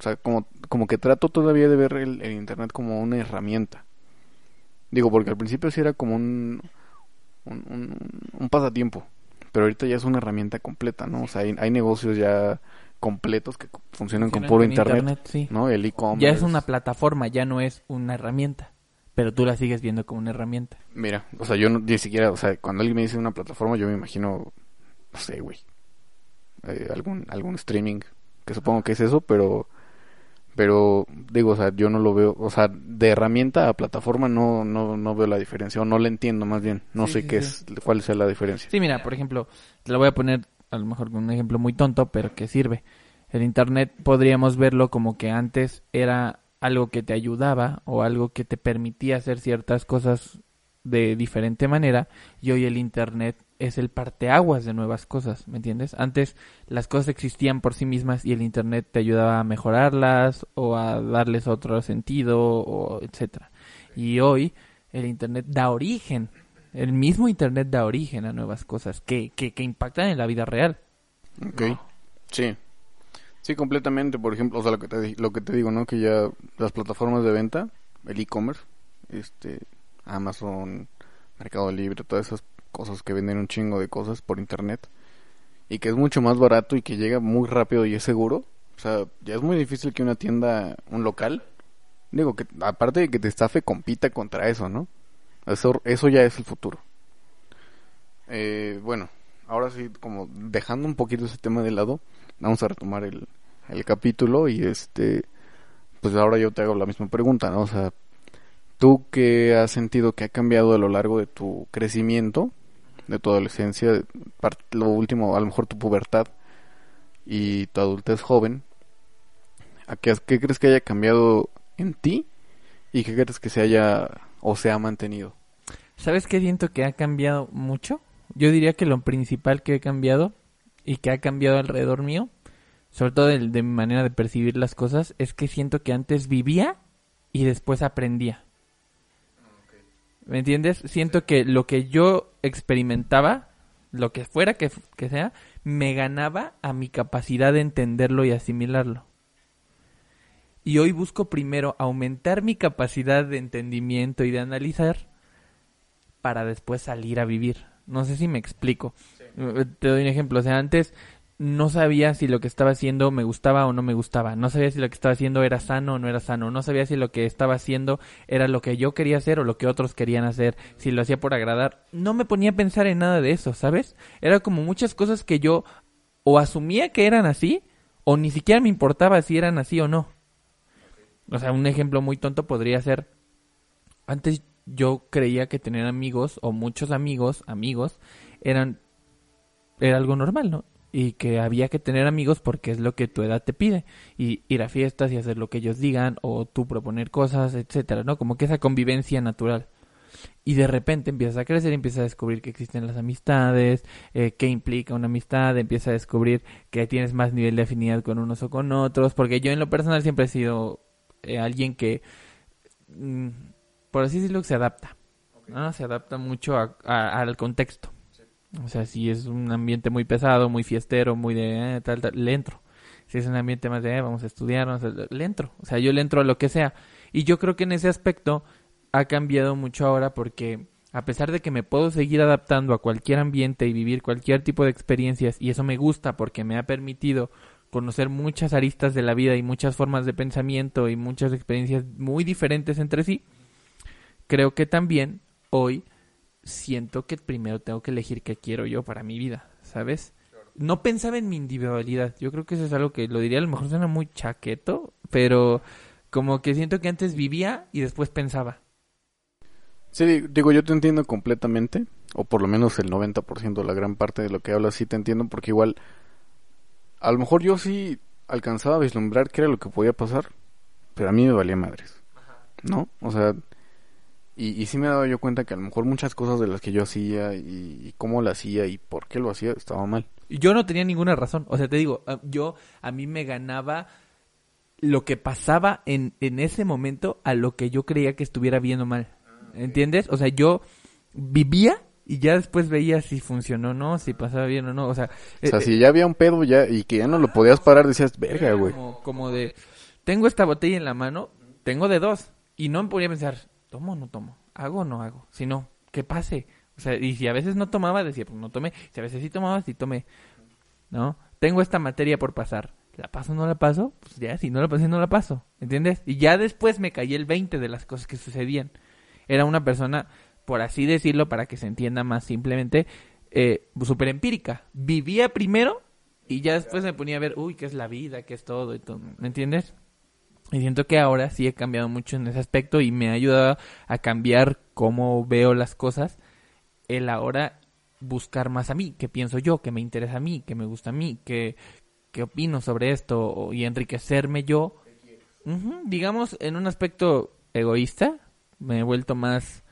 O sea, como, como que trato todavía de ver el, el Internet como una herramienta. Digo, porque al principio sí era como un, un, un- un pasatiempo, pero ahorita ya es una herramienta completa, ¿no? O sea, hay, hay negocios ya completos que funcionan con puro internet, internet, sí. ¿no? El e-commerce. Ya es una plataforma, ya no es una herramienta. pero tú la sigues viendo como una herramienta. Mira, o sea, yo no, ni siquiera, o sea, cuando alguien me dice una plataforma, yo me imagino, no sé, güey, eh, algún, algún streaming, que supongo que es eso, pero, pero, digo, o sea, yo no lo veo, o sea, de herramienta a plataforma no, no, no veo la diferencia, o no la entiendo más bien, no Sí, sé sí, qué sí. es, cuál sea la diferencia. Sí, mira, por ejemplo, te lo voy a poner a lo mejor con un ejemplo muy tonto, pero que sirve. El Internet podríamos verlo como que antes era algo que te ayudaba o algo que te permitía hacer ciertas cosas de diferente manera y hoy el Internet es el parteaguas de nuevas cosas, ¿me entiendes? Antes las cosas existían por sí mismas y el Internet te ayudaba a mejorarlas o a darles otro sentido o etcétera. Y hoy el Internet da origen el mismo Internet da origen a nuevas cosas que, que, que impactan en la vida real. Ok, sí. Sí, completamente, por ejemplo, o sea, lo que te, lo que te digo, ¿no? Que ya las plataformas de venta, el e-commerce, este, Amazon, Mercado Libre, todas esas cosas que venden un chingo de cosas por internet y que es mucho más barato y que llega muy rápido y es seguro. O sea, ya es muy difícil que una tienda, un local, digo que aparte de que te estafe, compita contra eso, ¿no? Eso, eso ya es el futuro. Eh, bueno, ahora sí, como dejando un poquito ese tema de lado, vamos a retomar el, el capítulo y este, pues ahora yo te hago la misma pregunta, ¿no? O sea, ¿tú qué has sentido que ha cambiado a lo largo de tu crecimiento, de tu adolescencia, lo último, a lo mejor tu pubertad y tu adultez joven? ¿A qué, qué crees que haya cambiado en ti y qué crees que se haya o se ha mantenido? ¿Sabes qué siento que ha cambiado mucho? Yo diría que lo principal que he cambiado y que ha cambiado alrededor mío, sobre todo de, de mi manera de percibir las cosas, es que siento que antes vivía y después aprendía. ¿Me entiendes? Siento que lo que yo experimentaba, lo que fuera que, que sea, me ganaba a mi capacidad de entenderlo y asimilarlo. Y hoy busco primero aumentar mi capacidad de entendimiento y de analizar para después salir a vivir. No sé si me explico. Eh, Te doy un ejemplo. O sea, antes no sabía si lo que estaba haciendo me gustaba o no me gustaba. No sabía si lo que estaba haciendo era sano o no era sano. No sabía si lo que estaba haciendo era lo que yo quería hacer o lo que otros querían hacer. Si lo hacía por agradar. No me ponía a pensar en nada de eso, ¿sabes? Era como muchas cosas que yo o asumía que eran así o ni siquiera me importaba si eran así o no. O sea, un ejemplo muy tonto podría ser antes yo creía que tener amigos o muchos amigos, amigos, eran era algo normal, ¿no? Y que había que tener amigos porque es lo que tu edad te pide y ir a fiestas y hacer lo que ellos digan o tú proponer cosas, etcétera, ¿no? Como que esa convivencia natural. Y de repente empiezas a crecer empiezas a descubrir que existen las amistades, eh, qué implica una amistad, empiezas a descubrir que tienes más nivel de afinidad con unos o con otros, porque yo en lo personal siempre he sido eh, alguien que, mm, por así decirlo, se adapta, ¿no? Se adapta mucho a- al contexto. O sea, si es un ambiente muy pesado, muy fiestero, muy de eh, tal, tal, le entro. Si es un ambiente más de eh, vamos a estudiar, vamos a- le entro. O sea, yo le entro a lo que sea. Y yo creo que en ese aspecto ha cambiado mucho ahora porque a pesar de que me puedo seguir adaptando a cualquier ambiente y vivir cualquier tipo de experiencias, y eso me gusta porque me ha permitido conocer muchas aristas de la vida y muchas formas de pensamiento y muchas experiencias muy diferentes entre sí, creo que también hoy siento que primero tengo que elegir qué quiero yo para mi vida, ¿sabes? No pensaba en mi individualidad. Yo creo que eso es algo que lo diría, a lo mejor suena muy chaqueto, pero como que siento que antes vivía y después pensaba. Sí, di- digo, yo te entiendo completamente, o por lo menos el 90% de la gran parte de lo que hablas sí te entiendo, porque igual, a lo mejor yo sí alcanzaba a vislumbrar qué era lo que podía pasar, pero a mí me valía madres, ¿no? O sea, y, y sí me daba yo cuenta que a lo mejor muchas cosas de las que yo hacía y, y cómo lo hacía y por qué lo hacía estaba mal. Yo no tenía ninguna razón. O sea, te digo, yo a mí me ganaba lo que pasaba en, en ese momento a lo que yo creía que estuviera bien o mal. ¿Entiendes? O sea, yo vivía y ya después veía si funcionó o no, si pasaba bien o no. O sea, O sea, eh, si ya había un pedo ya y que ya no lo podías parar, decías, verga, güey. como, como de, tengo esta botella en la mano, tengo de dos. Y no me podía pensar, ¿tomo o no tomo? ¿Hago o no hago? Si no, que pase. O sea, y si a veces no tomaba, decía, pues no tomé. Si a veces sí tomaba, sí tomé. ¿No? Tengo esta materia por pasar. ¿La paso o no la paso? Pues ya, si no la pasé, no la paso. ¿Entiendes? Y ya después me caí el 20 de las cosas que sucedían. Era una persona, por así decirlo, para que se entienda más simplemente, eh, súper empírica. Vivía primero y ya después me ponía a ver, uy, qué es la vida, qué es todo, y todo ¿me entiendes? Y siento que ahora sí he cambiado mucho en ese aspecto y me ha ayudado a cambiar cómo veo las cosas. El ahora buscar más a mí, qué pienso yo, qué me interesa a mí, qué me gusta a mí, qué, qué opino sobre esto y enriquecerme yo. digamos, en un aspecto egoísta, me he vuelto más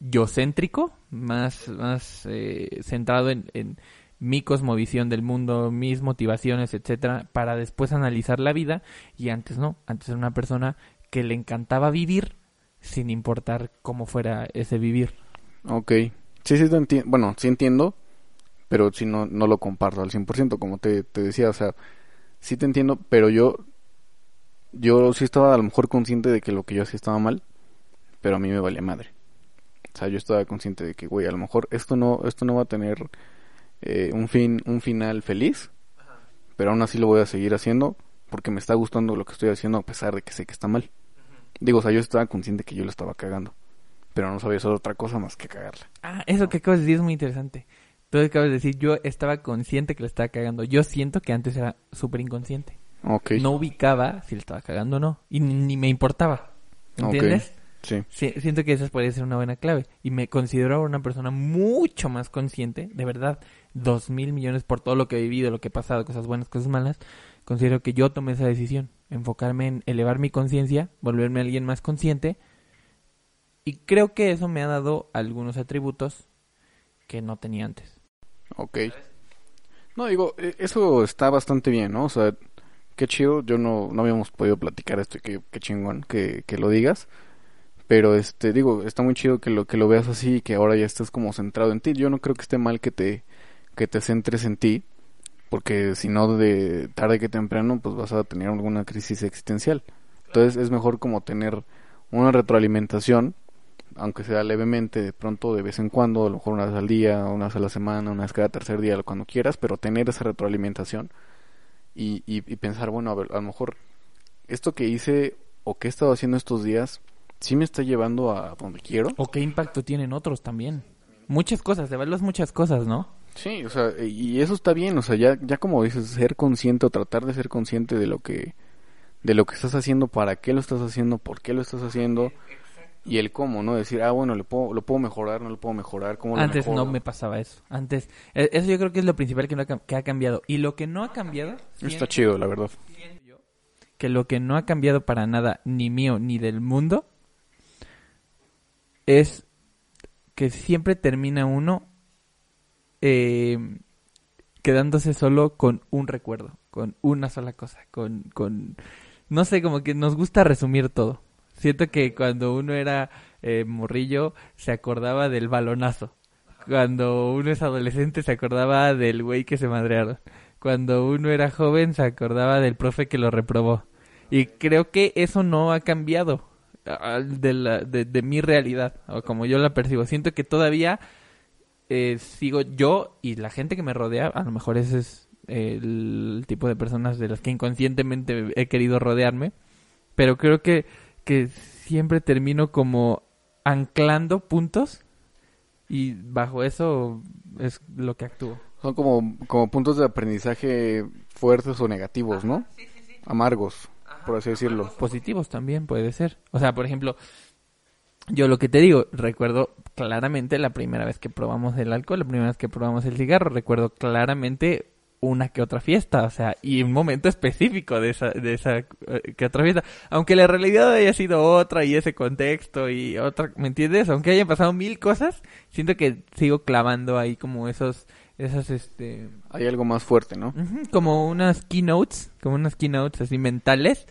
yo-céntrico, más, más eh, centrado en, en mi cosmovisión del mundo, mis motivaciones, etcétera, para después analizar la vida y antes no, antes era una persona que le encantaba vivir sin importar cómo fuera ese vivir. Ok, sí, sí, entiendo, bueno, sí entiendo, pero sí no, no lo comparto al 100%, como te, te decía, o sea, sí te entiendo, pero yo, yo sí estaba a lo mejor consciente de que lo que yo hacía estaba mal, pero a mí me valía madre. O sea, yo estaba consciente de que, güey, a lo mejor esto no, esto no va a tener eh, un fin un final feliz pero aún así lo voy a seguir haciendo porque me está gustando lo que estoy haciendo a pesar de que sé que está mal digo o sea yo estaba consciente que yo lo estaba cagando pero no sabía hacer otra cosa más que cagarla ah eso que acabas de decir es muy interesante tú acabas de decir yo estaba consciente que lo estaba cagando yo siento que antes era súper inconsciente okay. no ubicaba si lo estaba cagando o no y ni, me importaba ¿entiendes? Sí. Siento que esa puede ser una buena clave. Y me considero una persona mucho más consciente, de verdad dos mil millones por todo lo que he vivido, lo que he pasado, cosas buenas, cosas malas, considero que yo tomé esa decisión, enfocarme en elevar mi conciencia, volverme alguien más consciente, y creo que eso me ha dado algunos atributos que no tenía antes. Ok. No, digo, e, eso está bastante bien, ¿no? O sea, qué chido, yo no, no habíamos podido platicar esto y qué, qué chingón que, que lo digas. Pero este, digo, está muy chido que lo, que lo veas así y que ahora ya estés como centrado en ti. Yo no creo que esté mal que te, que te centres en ti, porque si no de tarde que temprano pues vas a tener alguna crisis existencial. Entonces es mejor como tener una retroalimentación, aunque sea levemente, de pronto de vez en cuando, a lo mejor una vez al día, una vez a la semana, una vez cada tercer día, cuando quieras, pero tener esa retroalimentación y, y, pensar, bueno, a ver, a lo mejor esto que hice o que he estado haciendo estos días, sí me está llevando a donde quiero. O qué impacto tienen otros también. Muchas cosas, de verlos muchas cosas, ¿no? Sí, o sea, y eso está bien, o sea, ya, ya como dices, ser consciente o tratar de ser consciente de lo que, de lo que estás haciendo, para qué lo estás haciendo, por qué lo estás haciendo y el cómo, ¿no? Decir, ah, bueno, lo puedo, lo puedo mejorar, no lo puedo mejorar, ¿cómo lo Antes no me pasaba eso, antes, e, eso yo creo que es lo principal que, no ha, que ha cambiado. Y lo que no ha cambiado... Está chido, la verdad. Que lo que no ha cambiado para nada, ni mío, ni del mundo, es que siempre termina uno eh, quedándose solo con un recuerdo, con una sola cosa, con, con, no sé, como que nos gusta resumir todo. Siento que cuando uno era eh, morrillo se acordaba del balonazo. Cuando uno es adolescente se acordaba del güey que se madrearon. Cuando uno era joven se acordaba del profe que lo reprobó. Y creo que eso no ha cambiado de, la, de, de mi realidad, o como yo la percibo. Siento que todavía eh, sigo yo y la gente que me rodea, a lo mejor ese es el tipo de personas de las que inconscientemente he querido rodearme, pero creo que, que siempre termino como anclando puntos y bajo eso es lo que actúo. Son como, como puntos de aprendizaje fuertes o negativos, ¿no? Amargos, por así decirlo. Positivos también puede ser. O sea, por ejemplo, yo lo que te digo, recuerdo claramente la primera vez que probamos el alcohol, la primera vez que probamos el cigarro, recuerdo claramente una que otra fiesta, o sea, y un momento específico de esa, de esa eh, que otra fiesta, aunque la realidad haya sido otra y ese contexto y otra, ¿me entiendes? Aunque hayan pasado mil cosas, siento que sigo clavando ahí como esos, esas, este... Hay algo más fuerte, ¿no? como unas keynotes, como unas keynotes así mentales,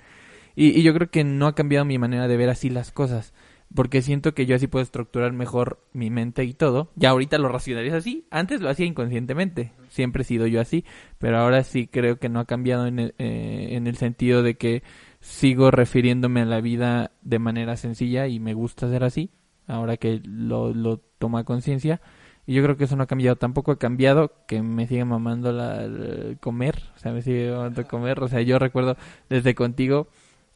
y, y yo creo que no ha cambiado mi manera de ver así las cosas porque siento que yo así puedo estructurar mejor mi mente y todo. Ya ahorita lo racionalizo así, antes lo hacía inconscientemente, siempre he sido yo así, pero ahora sí creo que no ha cambiado en el, eh, en el sentido de que sigo refiriéndome a la vida de manera sencilla y me gusta ser así, ahora que lo, lo toma conciencia. Y yo creo que eso no ha cambiado. Tampoco ha cambiado que me sigue mamando la, comer. O sea, me sigue mamando comer. O sea, yo recuerdo desde contigo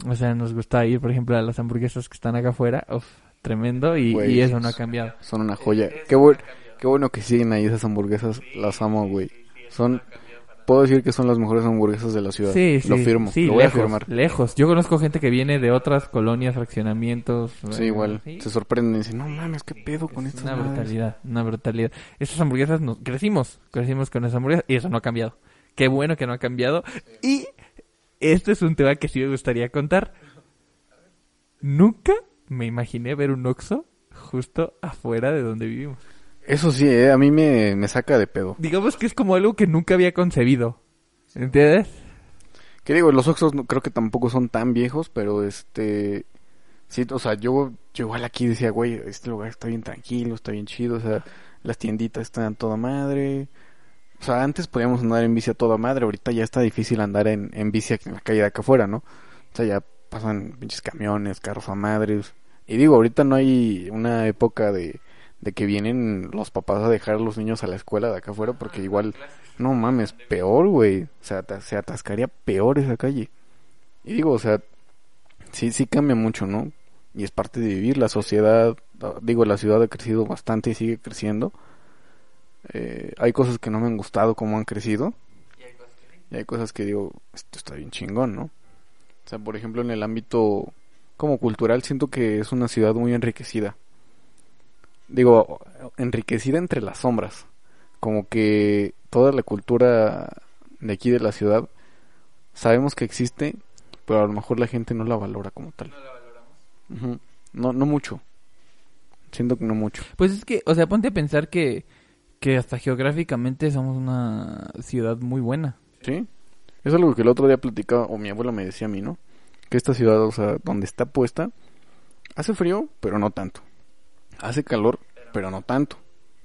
o sea, nos gusta ir, por ejemplo, a las hamburguesas que están acá afuera. Uf, tremendo y, Güey, y eso no ha cambiado. Son una joya. Qué, buen, qué bueno que siguen ahí esas hamburguesas. Las amo, güey. Son, puedo decir que son las mejores hamburguesas de la ciudad. Sí, sí. Lo firmo. Sí, lo voy lejos, a firmar. lejos. Yo conozco gente que viene de otras colonias, fraccionamientos. Sí, igual. sí. Se sorprenden y dicen, no mames, qué pedo con Es estas una madres?" brutalidad, una brutalidad. Esas hamburguesas nos crecimos, crecimos con esas hamburguesas y eso no ha cambiado. Qué bueno que no ha cambiado. Y este es un tema que sí me gustaría contar. Nunca me imaginé ver un Oxxo justo afuera de donde vivimos. Eso sí, eh, a mí me, me saca de pedo. Digamos que es como algo que nunca había concebido. ¿Entiendes? Que digo, los Oxxos no- creo que tampoco son tan viejos, pero este... Sí, o sea, yo, yo igual aquí decía, güey, este lugar está bien tranquilo, está bien chido, o sea, las tienditas están toda madre. O sea, antes podíamos andar en bici a toda madre, ahorita ya está difícil andar en, en bici en la calle de acá afuera, ¿no? O sea, ya pasan pinches camiones, carros a madres. Y digo, ahorita no hay una época de, de que vienen los papás a dejar a los niños a la escuela de acá afuera, porque igual, no mames, peor, güey. O sea, se atascaría peor esa calle. Y digo, o sea, sí, sí cambia mucho, ¿no? Y es parte de vivir. La sociedad, ah, digo, la ciudad ha crecido bastante y sigue creciendo. Eh, hay cosas que no me han gustado como han crecido. Y hay cosas que digo, esto está bien chingón, ¿no? O sea, por ejemplo, en el ámbito como cultural, siento que es una ciudad muy enriquecida. Digo, enriquecida entre las sombras. Como que toda la cultura de aquí de la ciudad sabemos que existe, pero a lo mejor la gente no la valora como tal. Ujú. No, no mucho. Siento que no mucho. Pues es que, o sea, ponte a pensar que, que hasta geográficamente somos una ciudad muy buena. ¿Sí? Es algo que el otro día platicaba, o mi abuela me decía a mí, ¿no? Que esta ciudad, o sea, donde está puesta, hace frío, pero no tanto. Hace calor, pero no tanto.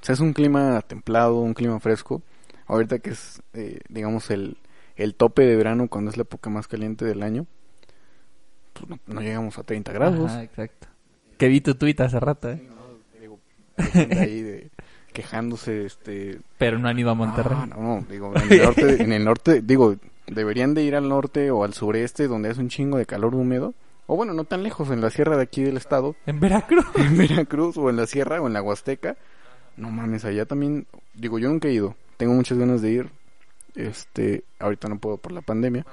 O sea, es un clima templado, un clima fresco. Ahorita que es, eh, digamos, el, el tope de verano, cuando es la época más caliente del año, pues no, no llegamos a 30 grados. Ajá, exacto. Que vi tu tweet hace rato, ¿eh? Digo, ahí de, quejándose, este, Pero no han ido a Monterrey. Ah, no, no, digo, en el norte, en el norte, digo, deberían de ir al norte o al sureste donde hace un chingo de calor húmedo. O bueno, no tan lejos, en la sierra de aquí del estado, En Veracruz. en Veracruz o en la sierra o en la Huasteca. No mames, allá también, digo, yo nunca he ido. Tengo muchas ganas de ir. Este, ahorita no puedo por la pandemia.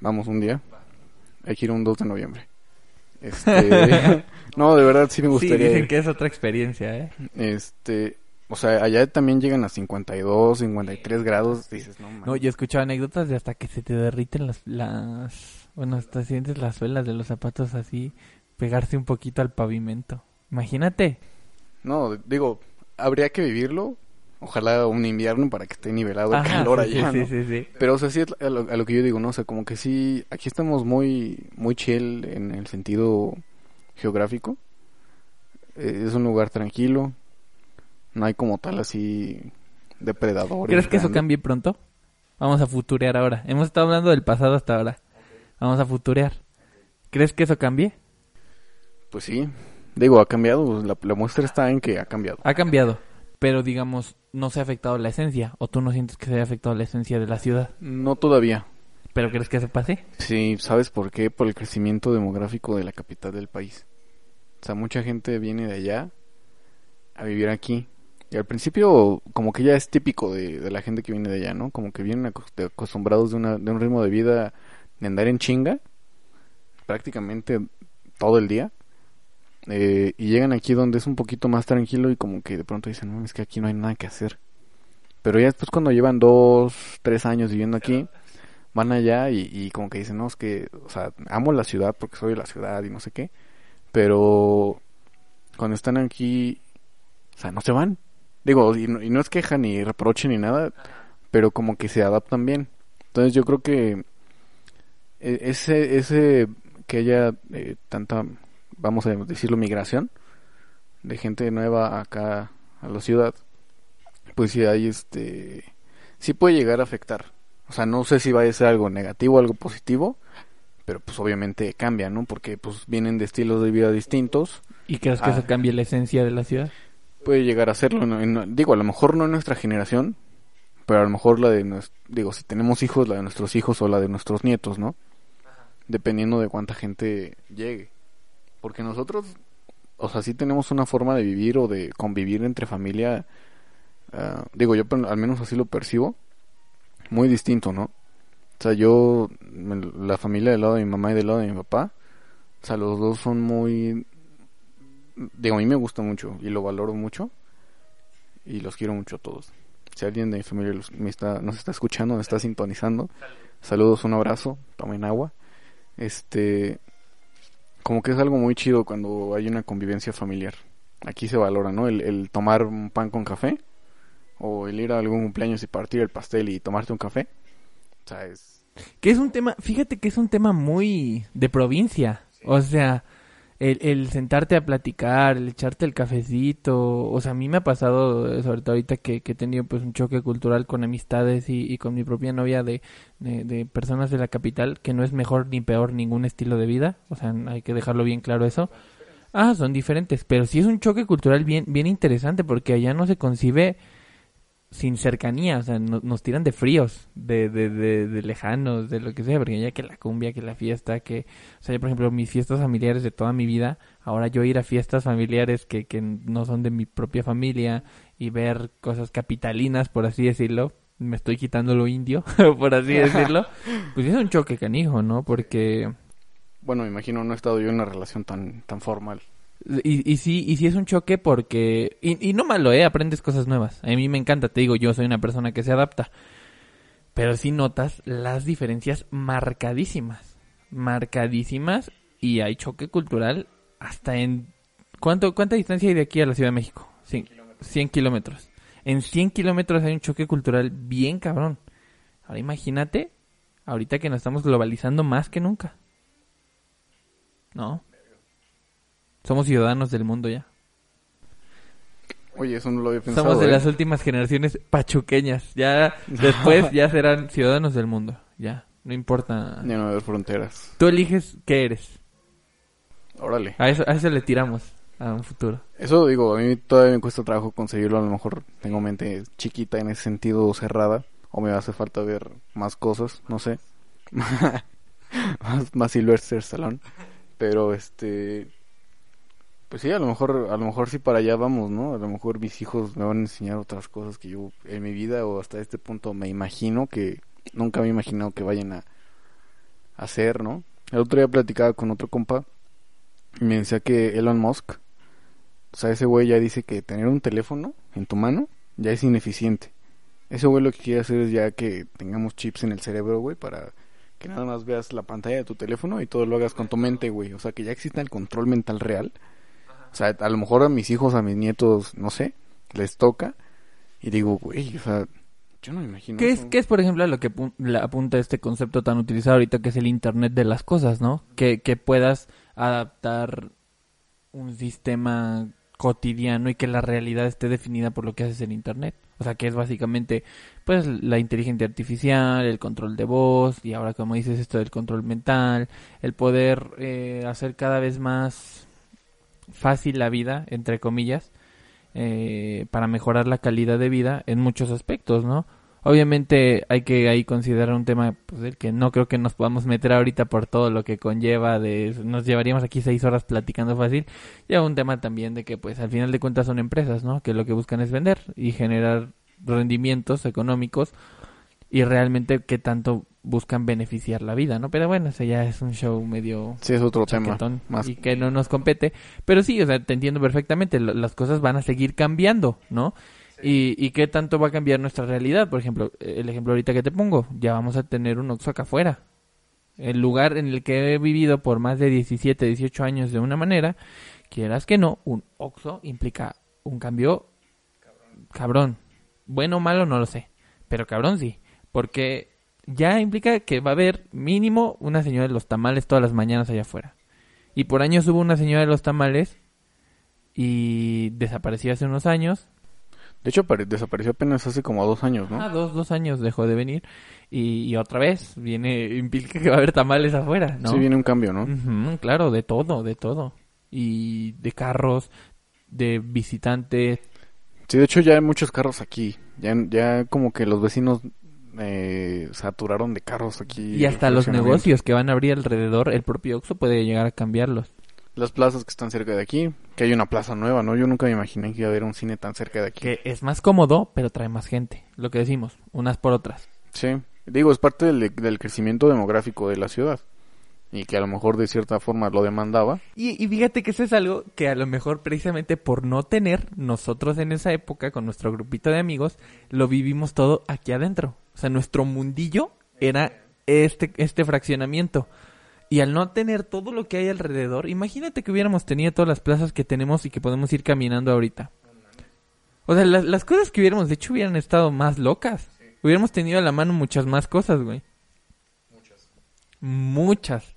Vamos un día. Hay que ir un 2 de noviembre. Este, no, de verdad sí me Sí, gustaría. dicen ir. que es otra experiencia, ¿eh? Este, o sea, allá también llegan a 52, 53 grados. Dices, no. No, yo he escuchado anécdotas de hasta que se te derriten las, las, bueno, hasta sientes las suelas de los zapatos así, pegarse un poquito al pavimento. Imagínate. No, digo, habría que vivirlo. Ojalá un invierno para que esté nivelado el Ajá, calor sí, allá, sí, ¿no? sí, sí, sí. Pero, o sea, sí es a lo, a lo que yo digo, ¿no? O sea, como que sí, aquí estamos muy, muy chill en el sentido geográfico. Eh, es un lugar tranquilo. No hay como tal así depredadores. ¿Crees que eso cambie pronto? Vamos a futurear ahora. Hemos estado hablando del pasado hasta ahora. Vamos a futurear. ¿Crees que eso cambie? Pues sí. Digo, ha cambiado. La, la muestra está en que ha cambiado. Ha cambiado, pero digamos, no se ha afectado la esencia. ¿O tú no sientes que se haya afectado la esencia de la ciudad? No todavía. ¿Pero crees que eso pase? Sí, ¿sabes por qué? Por el crecimiento demográfico de la capital del país. O sea, mucha gente viene de allá a vivir aquí. Y al principio, como que ya es típico de, de la gente que viene de allá, ¿no? Como que vienen acostumbrados de, una, de un ritmo de vida de andar en chinga prácticamente todo el día. Eh, y llegan aquí donde es un poquito más tranquilo y como que de pronto dicen, no, es que aquí no hay nada que hacer. Pero ya después cuando llevan dos, tres años viviendo aquí, van allá y, y como que dicen, no, es que, o sea, amo la ciudad porque soy de la ciudad y no sé qué, pero cuando están aquí, o sea, no se van. Digo, y no, y no es queja ni reproche ni nada, pero como que se adaptan bien. Entonces yo creo que e- ese, ese que haya eh, tanta, vamos a decirlo, migración de gente nueva acá a la ciudad, pues sí hay este, sí puede llegar a afectar. O sea, no sé si va a ser algo negativo o algo positivo, pero pues obviamente cambia, ¿no? Porque pues vienen de estilos de vida distintos. ¿Y crees que Ah. eso cambie la esencia de la ciudad? Puede llegar a serlo, ¿no? Y no- digo, a lo mejor no en nuestra generación, pero a lo mejor la de, nues- digo, si tenemos hijos, la de nuestros hijos o la de nuestros nietos, ¿no? Dependiendo de cuánta gente llegue. Porque nosotros, o sea, sí tenemos una forma de vivir o de convivir entre familia, ah, digo, yo al menos así lo percibo, muy distinto, ¿no? O sea, yo, la familia del lado de mi mamá y del lado de mi papá, o sea, los dos son muy, digo, a mí me gusta mucho y lo valoro mucho y los quiero mucho a todos. Si alguien de mi familia me está, nos está escuchando, me está sintonizando, saludos, un abrazo, tomen agua. Este, como que es algo muy chido cuando hay una convivencia familiar. Aquí se valora, ¿no? El, tomar un pan con café o el ir a algún cumpleaños y partir el pastel y tomarte un café. O sea, es... Que es un tema, fíjate que es un tema muy de provincia. O sea, el, el, sentarte a platicar, el echarte el cafecito, o sea, a mí me ha pasado, sobre todo ahorita que, que he tenido pues un choque cultural con amistades y, y con mi propia novia de, de, personas de la capital, que no es mejor ni peor ningún estilo de vida, o sea, hay que dejarlo bien claro eso. Ah, son diferentes, pero sí es un choque cultural bien, bien interesante porque allá no se concibe sin cercanía, o sea, nos tiran de fríos, de, de, de, lejanos, de lo que sea, porque ya que la cumbia, que la fiesta, que, o sea, yo, por ejemplo, mis fiestas familiares de toda mi vida, ahora yo ir a fiestas familiares que, que no son de mi propia familia y ver cosas capitalinas, por así decirlo, me estoy quitando lo indio, por así decirlo, pues es un choque canijo, ¿no? Porque... Bueno, me imagino no he estado yo en una relación tan, tan formal. Y, y sí, y sí es un choque porque... Y, y no malo, ¿eh? Aprendes cosas nuevas. A mí me encanta, te digo, yo soy una persona que se adapta. Pero sí notas las diferencias marcadísimas. Marcadísimas. Y hay choque cultural hasta en... ¿Cuánto, ¿Cuánta distancia hay de aquí a la Ciudad de México? 100, 100 kilómetros. En 100 kilómetros hay un choque cultural bien cabrón. Ahora imagínate, ahorita que nos estamos globalizando más que nunca. ¿No? Somos ciudadanos del mundo ya. Oye, eso no lo había pensado. Somos de ¿eh? las últimas generaciones pachuqueñas. Ya después ya serán ciudadanos del mundo. Ya, no importa. Ya no fronteras. Tú eliges qué eres. Órale. A eso, a eso le tiramos a un futuro. Eso digo, a mí todavía me cuesta trabajo conseguirlo. A lo mejor tengo mente chiquita en ese sentido, cerrada. O me hace falta ver más cosas, no sé. más, más Sylvester Stallone. Pero este pues sí, a lo mejor, a lo mejor sí para allá vamos, ¿no? A lo mejor mis hijos me van a enseñar otras cosas que yo en mi vida o hasta este punto me imagino que nunca me he imaginado que vayan a hacer, ¿no? El otro día platicaba con otro compa y me decía que Elon Musk, o sea, ese güey ya dice que tener un teléfono en tu mano ya es ineficiente. Ese güey lo que quiere hacer es ya que tengamos chips en el cerebro, güey, para que nada más veas la pantalla de tu teléfono y todo lo hagas con tu mente, güey. O sea, que ya exista el control mental real o sea, a lo mejor a mis hijos, a mis nietos, no sé, les toca. Y digo, güey, o sea, yo no me imagino. ¿Qué es, ¿Qué es, por ejemplo, a lo que apunta este concepto tan utilizado ahorita que es el Internet de las cosas, ¿no? Que, que puedas adaptar un sistema cotidiano y que la realidad esté definida por lo que haces en Internet. O sea, que es básicamente, pues, la inteligencia artificial, el control de voz, y ahora, como dices, esto del control mental, el poder eh, hacer cada vez más fácil la vida, entre comillas, eh, para mejorar la calidad de vida en muchos aspectos, ¿no? Obviamente hay que ahí considerar un tema pues, del que no creo que nos podamos meter ahorita por todo lo que conlleva de nos llevaríamos aquí seis horas platicando fácil y un tema también de que pues al final de cuentas son empresas, ¿no? Que lo que buscan es vender y generar rendimientos económicos y realmente qué tanto buscan beneficiar la vida, ¿no? Pero bueno, ese ya es un show medio... Sí, es otro tema. Más... Y que no nos compete. Pero sí, o sea, te entiendo perfectamente, las cosas van a seguir cambiando, ¿no? Y, y qué tanto va a cambiar nuestra realidad. Por ejemplo, el ejemplo ahorita que te pongo, ya vamos a tener un Oxxo acá afuera. El lugar en el que he vivido por más de 17, 18 años de una manera, quieras que no, un Oxxo implica un cambio cabrón. Bueno o malo, no lo sé. Pero cabrón sí. Porque ya implica que va a haber mínimo una señora de los tamales todas las mañanas allá afuera. Y por años hubo una señora de los tamales y desapareció hace unos años. De hecho, desapareció apenas hace como dos años, ¿no? Ah, dos, dos años dejó de venir. Y, otra vez viene, implica que va a haber tamales afuera, ¿no? Sí, viene un cambio, ¿no? claro, de todo, de todo. Y de carros, de visitantes. Sí, de hecho ya hay muchos carros aquí. Ya, ya como que los vecinos eh, saturaron de carros aquí. Y hasta los negocios que van a abrir alrededor, el propio Oxxo puede llegar a cambiarlos. las plazas que están cerca de aquí, que hay una plaza nueva, ¿no? Yo nunca me imaginé que iba a haber un cine tan cerca de aquí. Que es más cómodo, pero trae más gente. Lo que decimos, unas por otras. Sí, digo, es parte del, del crecimiento demográfico de la ciudad. Y que a lo mejor de cierta forma lo demandaba. Y, y fíjate que eso es algo que a lo mejor precisamente por no tener, nosotros en esa época, con nuestro grupito de amigos, lo vivimos todo aquí adentro. O sea, nuestro mundillo era este, este fraccionamiento. Y al no tener todo lo que hay alrededor, imagínate que hubiéramos tenido todas las plazas que tenemos y que podemos ir caminando ahorita. O sea, las, las cosas que hubiéramos hecho hubieran estado más locas. Hubiéramos tenido a la mano muchas más cosas, güey. Muchas. Muchas.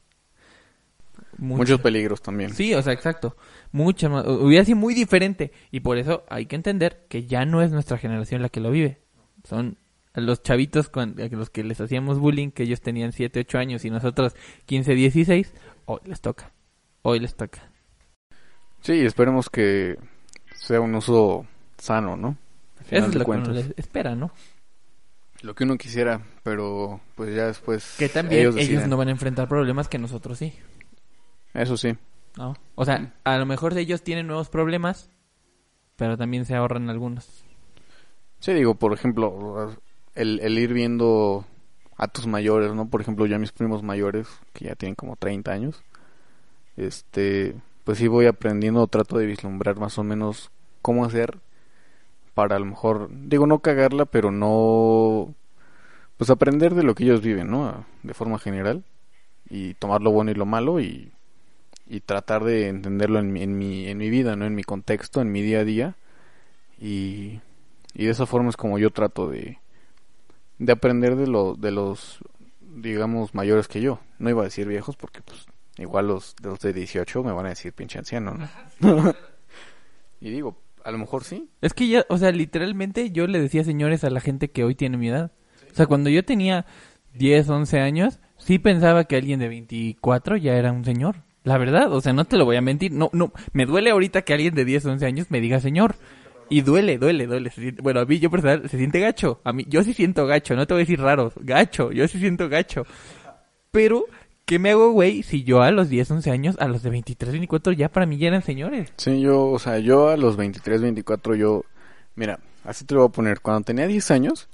Muchos peligros también. Sí, o sea, exacto. Muchas más. Hubiera sido muy diferente. Y por eso hay que entender que ya no es nuestra generación la que lo vive. Son los chavitos con a los que les hacíamos bullying, que ellos tenían 7, 8 años y nosotros 15, 16. Hoy les toca. Hoy les toca. Sí, esperemos que sea un uso sano, ¿no? Eso es lo que uno les espera, ¿no? Lo que uno quisiera, pero pues ya después Que también ellos, deciden. no van a enfrentar problemas que nosotros sí. Eso sí. ¿no? O sea, a lo mejor ellos tienen nuevos problemas, pero también se ahorran algunos. Sí, digo, por ejemplo, el, el ir viendo a tus mayores, ¿no? Por ejemplo, ya mis primos mayores, que ya tienen como 30 años, este, pues sí voy aprendiendo, trato de vislumbrar más o menos cómo hacer para a lo mejor, digo, no cagarla, pero no, pues aprender de lo que ellos viven, ¿no? De forma general y tomar lo bueno y lo malo y, y tratar de entenderlo en mi, en mi, en mi vida, ¿no? En mi contexto, en mi día a día y, y de esa forma es como yo trato de, de aprender de, lo, de los, digamos, mayores que yo. No iba a decir viejos porque, pues, igual los de, los de 18 me van a decir pinche anciano, ¿no? y digo, a lo mejor sí. Es que ya, o sea, literalmente yo le decía señores a la gente que hoy tiene mi edad. O sea, cuando yo tenía 10, 11 años, sí pensaba que alguien de 24 ya era un señor. La verdad, o sea, no te lo voy a mentir. No, no, me duele ahorita que alguien de 10, 11 años me diga señor. Y duele, duele, duele. Siente- bueno, a mí yo personal se siente gacho. A mí, yo sí siento gacho, no te voy a decir raro. Gacho, yo sí siento gacho. Pero, ¿qué me hago, güey? Si yo a los 10, 11 años, a los de 23, 24 ya para mí ya eran señores. Sí, yo, o sea, yo a los 23, 24, yo, mira, así te lo voy a poner. Cuando tenía 10 años,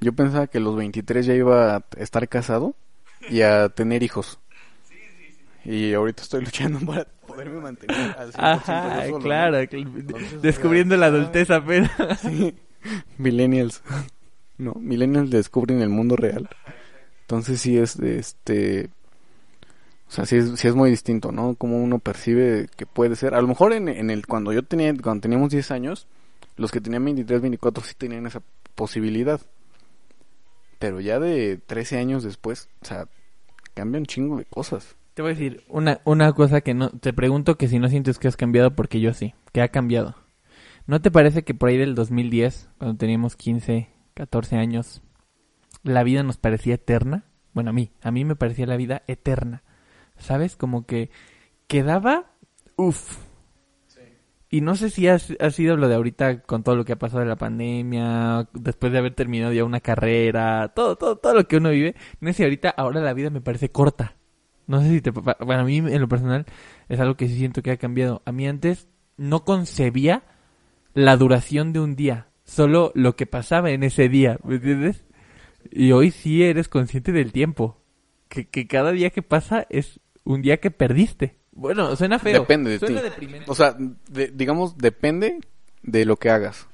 yo pensaba que a los 23 ya iba a estar casado y a tener hijos. Y ahorita estoy luchando para poderme mantener al 100% Ajá, yo solo, ¿no? claro. Entonces, Descubriendo la adultez apenas. Sí. Millennials. No, millennials descubren el mundo real. Entonces sí es de este o sea, sí es, sí es muy distinto, ¿no? Como uno percibe que puede ser. A lo mejor en, en el cuando yo tenía cuando teníamos 10 años, los que tenían 23, 24 sí tenían esa posibilidad. Pero ya de 13 años después, o sea, cambia un chingo de cosas. Te voy a decir una, una cosa que no te pregunto que si no sientes que has cambiado porque yo sí, que ha cambiado. ¿No te parece que por ahí del 2010, cuando teníamos 15, 14 años, la vida nos parecía eterna? Bueno, a mí, a mí me parecía la vida eterna. ¿Sabes? Como que quedaba, uff. Y no sé si ha, ha sido lo de ahorita con todo lo que ha pasado de la pandemia, después de haber terminado ya una carrera, todo, todo, todo lo que uno vive. No sé si ahorita, ahora la vida me parece corta. No sé si te... pa- Bueno, a mí en lo personal es algo que sí siento que ha cambiado. A mí antes no concebía la duración de un día, solo lo que pasaba en ese día, ¿me entiendes? Y hoy sí eres consciente del tiempo. Que, que cada día que pasa es un día que perdiste. Bueno, suena feo. Depende de suena ti. deprimente. O sea, de- digamos, depende de lo que hagas.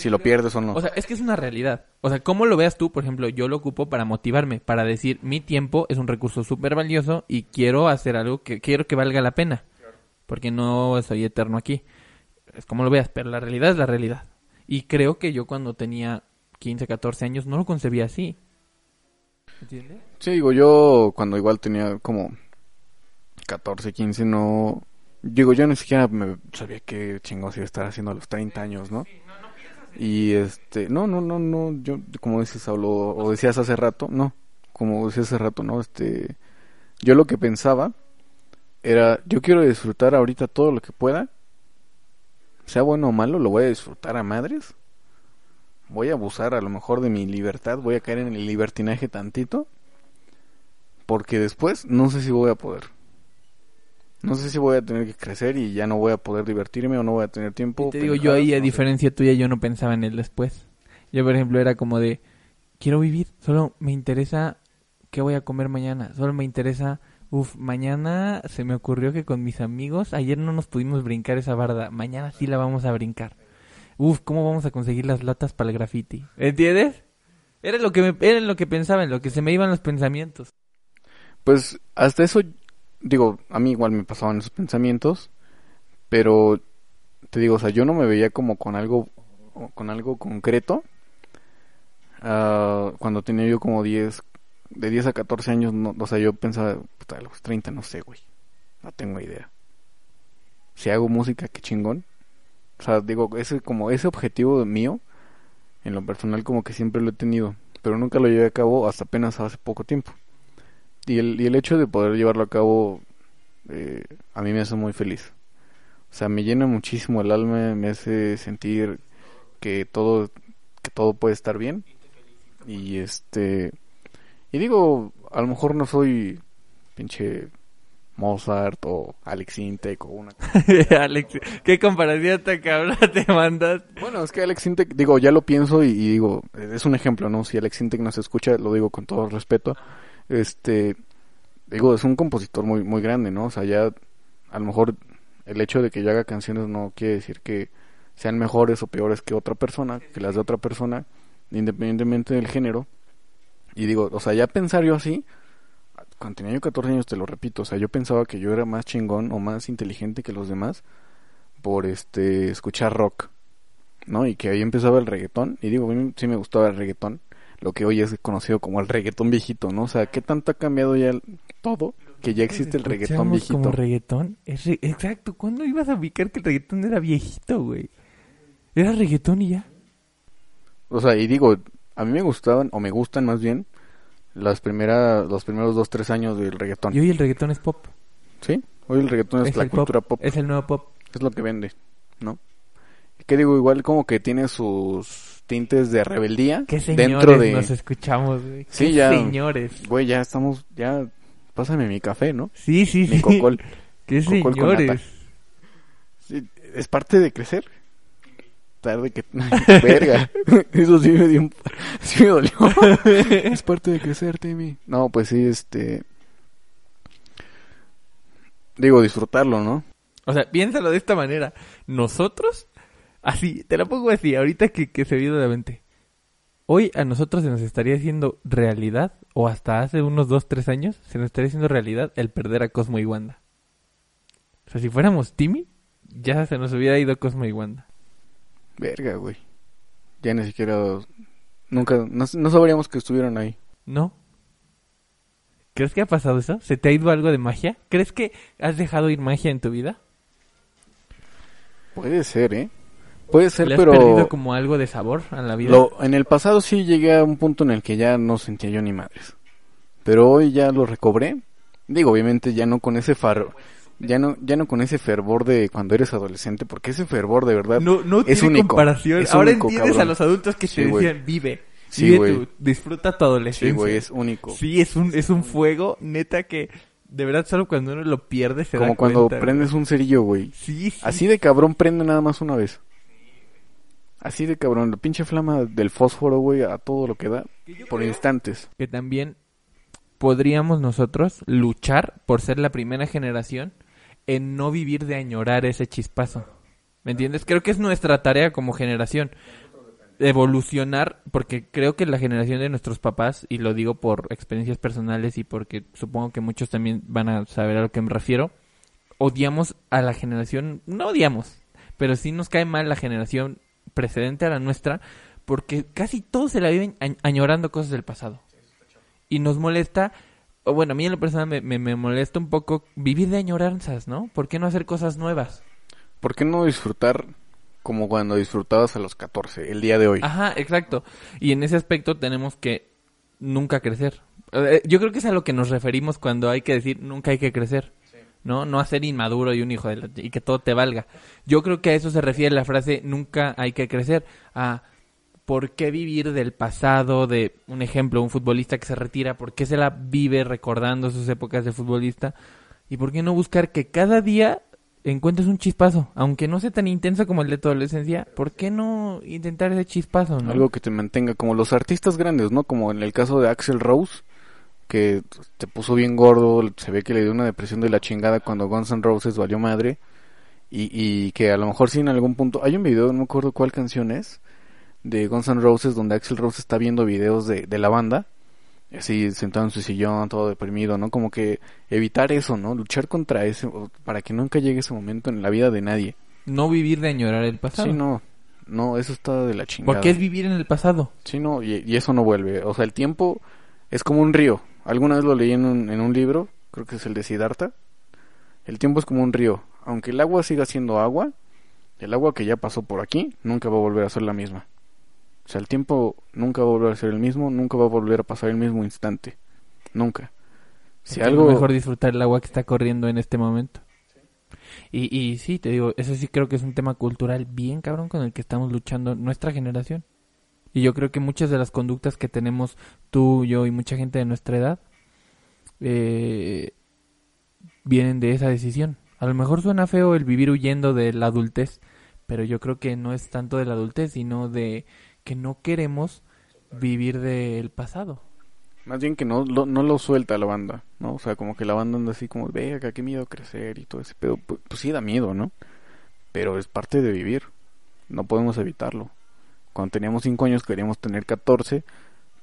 Si lo pierdes o no. O sea, es que es una realidad. O sea, ¿cómo lo veas tú? Por ejemplo, yo lo ocupo para motivarme, para decir, mi tiempo es un recurso súper valioso y quiero hacer algo que quiero que valga la pena. Porque no soy eterno aquí. Es como lo veas, pero la realidad es la realidad. Y creo que yo cuando tenía 15, 14 años no lo concebía así. ¿Entiendes? Sí, digo, yo cuando igual tenía como 14, 15, no... Digo, yo ni siquiera me sabía qué chingados iba a estar haciendo a los 30 años, ¿no? Y este, no, no, no, no, yo, como dices, Saulo, o decías hace rato, no, como decías hace rato, ¿no? Este, yo lo que pensaba era, yo quiero disfrutar ahorita todo lo que pueda, sea bueno o malo, lo voy a disfrutar a madres, voy a abusar a lo mejor de mi libertad, voy a caer en el libertinaje tantito, porque después no sé si voy a poder. No sé si voy a tener que crecer y ya no voy a poder divertirme o no voy a tener tiempo. Y te digo, yo ahí, a sé. diferencia tuya, yo no pensaba en el después. Yo, por ejemplo, era como de, quiero vivir, solo me interesa qué voy a comer mañana, solo me interesa, uff, mañana se me ocurrió que con mis amigos, ayer no nos pudimos brincar esa barda, mañana sí la vamos a brincar. Uf, ¿cómo vamos a conseguir las latas para el graffiti? ¿Entiendes? Era lo que me, era en lo que pensaba, en lo que se me iban los pensamientos. Pues hasta eso, digo, a mí igual me pasaban esos pensamientos, pero te digo, o sea, yo no me veía como con algo, con algo concreto. Ah, cuando tenía yo como 10, de 10 a 14 años, no, o sea, yo pensaba, puta, a los 30 no sé, güey, no tengo idea. Si hago música, qué chingón. O sea, digo, ese como ese objetivo mío, en lo personal como que siempre lo he tenido, pero nunca lo llevé a cabo hasta apenas hace poco tiempo. Y el, y el hecho de poder llevarlo a cabo eh, a mí me hace muy feliz. O sea, me llena muchísimo el alma, me hace sentir que todo que todo puede estar bien. Y este y digo, a lo mejor no soy pinche Mozart o Alex Intec o una Alex, qué comparación tan cabrón te mandas. Bueno, es que Alex Intec, digo, ya lo pienso y, y digo, es un ejemplo, ¿no? Si Alex Intec no se escucha, lo digo con todo respeto. Este, digo, es un compositor muy, muy grande, ¿no? O sea, ya, a lo mejor, el hecho de que yo haga canciones no quiere decir que sean mejores o peores que otra persona, que las de otra persona, independientemente del género. Y digo, o sea, ya pensar yo así, cuando tenía yo 14 años, te lo repito, o sea, yo pensaba que yo era más chingón o más inteligente que los demás por este escuchar rock, ¿no? Y que ahí empezaba el reggaetón, y digo, a mí sí me gustaba el reggaetón, lo que hoy es conocido como el reggaetón viejito, ¿no? O sea, ¿qué tanto ha cambiado ya el- todo que ya existe el reggaetón viejito? como reggaetón. Es re- Exacto, ¿cuándo ibas a ubicar que el reggaetón era viejito, güey? Era reggaetón y ya. O sea, y digo, a mí me gustaban, o me gustan más bien, las primeras, los primeros dos, tres años del reggaetón. Y hoy el reggaetón es pop. ¿Sí? Hoy el reggaetón es, la cultura pop. Es el nuevo pop. es lo que vende, ¿no? Que digo, igual como que tiene sus tintes de rebeldía ¿Qué señores dentro de... nos escuchamos, güey? Sí, ¿Qué ya. señores. Güey, ya estamos, ya, pásame mi café, ¿no? Sí, sí, sí. Mi cocol. ¿Qué Cocol con señores? Sí, es parte de crecer. Tarde que... Verga. Eso sí me dio un... Sí me dolió. es parte de crecer, Timmy. No, pues sí, este... Digo, disfrutarlo, ¿no? O sea, piénsalo de esta manera. Nosotros, así, te la pongo así, ahorita que, que se vio de la mente. Hoy a nosotros se nos estaría haciendo realidad, o hasta hace unos dos, tres años, se nos estaría haciendo realidad el perder a Cosmo y Wanda. O sea, si fuéramos Timmy, ya se nos hubiera ido Cosmo y Wanda. Verga, güey. Ya ni siquiera... Nunca... No, no sabríamos que estuvieron ahí. ¿No? ¿Crees que ha pasado eso? ¿Se te ha ido algo de magia? ¿Crees que has dejado ir magia en tu vida? Puede ser, ¿eh? Puede ser, ¿Le has pero... perdido como algo de sabor a la vida? Lo, en el pasado sí llegué a un punto en el que ya no sentía yo ni madres. Pero hoy ya lo recobré. Digo, obviamente ya no con ese faro, ya no, ya no con ese fervor de cuando eres adolescente, porque ese fervor de verdad No, no es tiene único. comparación. es Ahora único, entiendes cabrón. a los adultos que Sí, te decían, vive. Sí, vive tu- disfruta tu adolescencia. Sí, güey, es único. Sí, es un, es un fuego, neta, que de verdad solo cuando uno lo pierde se Como da cuando cuenta, prendes un cerillo, güey. güey. Sí, sí. Así de cabrón prende nada más una vez. Así de cabrón, la pinche flama del fósforo, güey, a todo lo que da, por instantes. Que también podríamos nosotros luchar por ser la primera generación en no vivir de añorar ese chispazo. ¿Me entiendes? Creo que es nuestra tarea como generación. Evolucionar, porque creo que la generación de nuestros papás, y lo digo por experiencias personales y porque supongo que muchos también van a saber a lo que me refiero, odiamos a la generación, no odiamos, pero sí nos cae mal la generación precedente a la nuestra, porque casi todos se la viven añ- añorando cosas del pasado. Y nos molesta, o bueno, a mí en lo personal me, me, me molesta un poco vivir de añoranzas, ¿no? ¿Por qué no hacer cosas nuevas? ¿Por qué no disfrutar como cuando disfrutabas a los 14, el día de hoy? Ajá, exacto. Y en ese aspecto tenemos que nunca crecer. Eh, Yo creo que es a lo que nos referimos cuando hay que decir nunca hay que crecer. ¿No? No hacer inmaduro y un hijo de la- y que todo te valga. Yo creo que a eso se refiere la frase nunca hay que crecer. A por qué vivir del pasado, de un ejemplo, un futbolista que se retira, por qué se la vive recordando sus épocas de futbolista ¿Y por qué no buscar que cada día encuentres un chispazo? Aunque no sea tan intenso como el de tu adolescencia, ¿por qué no intentar ese chispazo, no? Algo que te mantenga, como los artistas grandes, ¿no? Como en el caso de Axel Rose, que te puso bien gordo, se ve que le dio una depresión de la chingada cuando Guns N' Roses valió madre. Y, y que a lo mejor sí en algún punto... Hay un video, no me acuerdo cuál canción es, de Guns N' Roses, donde Axel Rose está viendo videos de, de la banda así sentado en su sillón, todo deprimido, ¿no? Como que evitar eso, ¿no? Luchar contra eso, para que nunca llegue ese momento en la vida de nadie. No vivir de añorar el pasado. Sí, no, no, eso está de la chingada. Porque es vivir en el pasado. Sí, no, y, y, eso no vuelve. O sea, el tiempo es como un río. Alguna vez lo leí en un, en un libro, creo que es el de Siddhartha. El tiempo es como un río. Aunque el agua siga siendo agua, el agua que ya pasó por aquí nunca va a volver a ser la misma. O sea, el tiempo nunca va a volver a ser el mismo, nunca va a volver a pasar el mismo instante. Nunca. Si algo... mejor disfrutar el agua que está corriendo en este momento. Y, y sí, te digo, eso sí creo que es un tema cultural bien cabrón con el que estamos luchando nuestra generación. Y yo creo que muchas de las conductas que tenemos tú, yo y mucha gente de nuestra edad eh, vienen de esa decisión. A lo mejor suena feo el vivir huyendo de la adultez, pero yo creo que no es tanto de la adultez, sino de que no queremos vivir del pasado. Más bien que no lo, no lo suelta la banda, ¿no? O sea, como que la banda anda así como, venga, qué miedo crecer y todo ese pedo. Pues, pues, sí da miedo, ¿no? Pero es parte de vivir. No podemos evitarlo. Cuando teníamos 5 años queríamos tener 14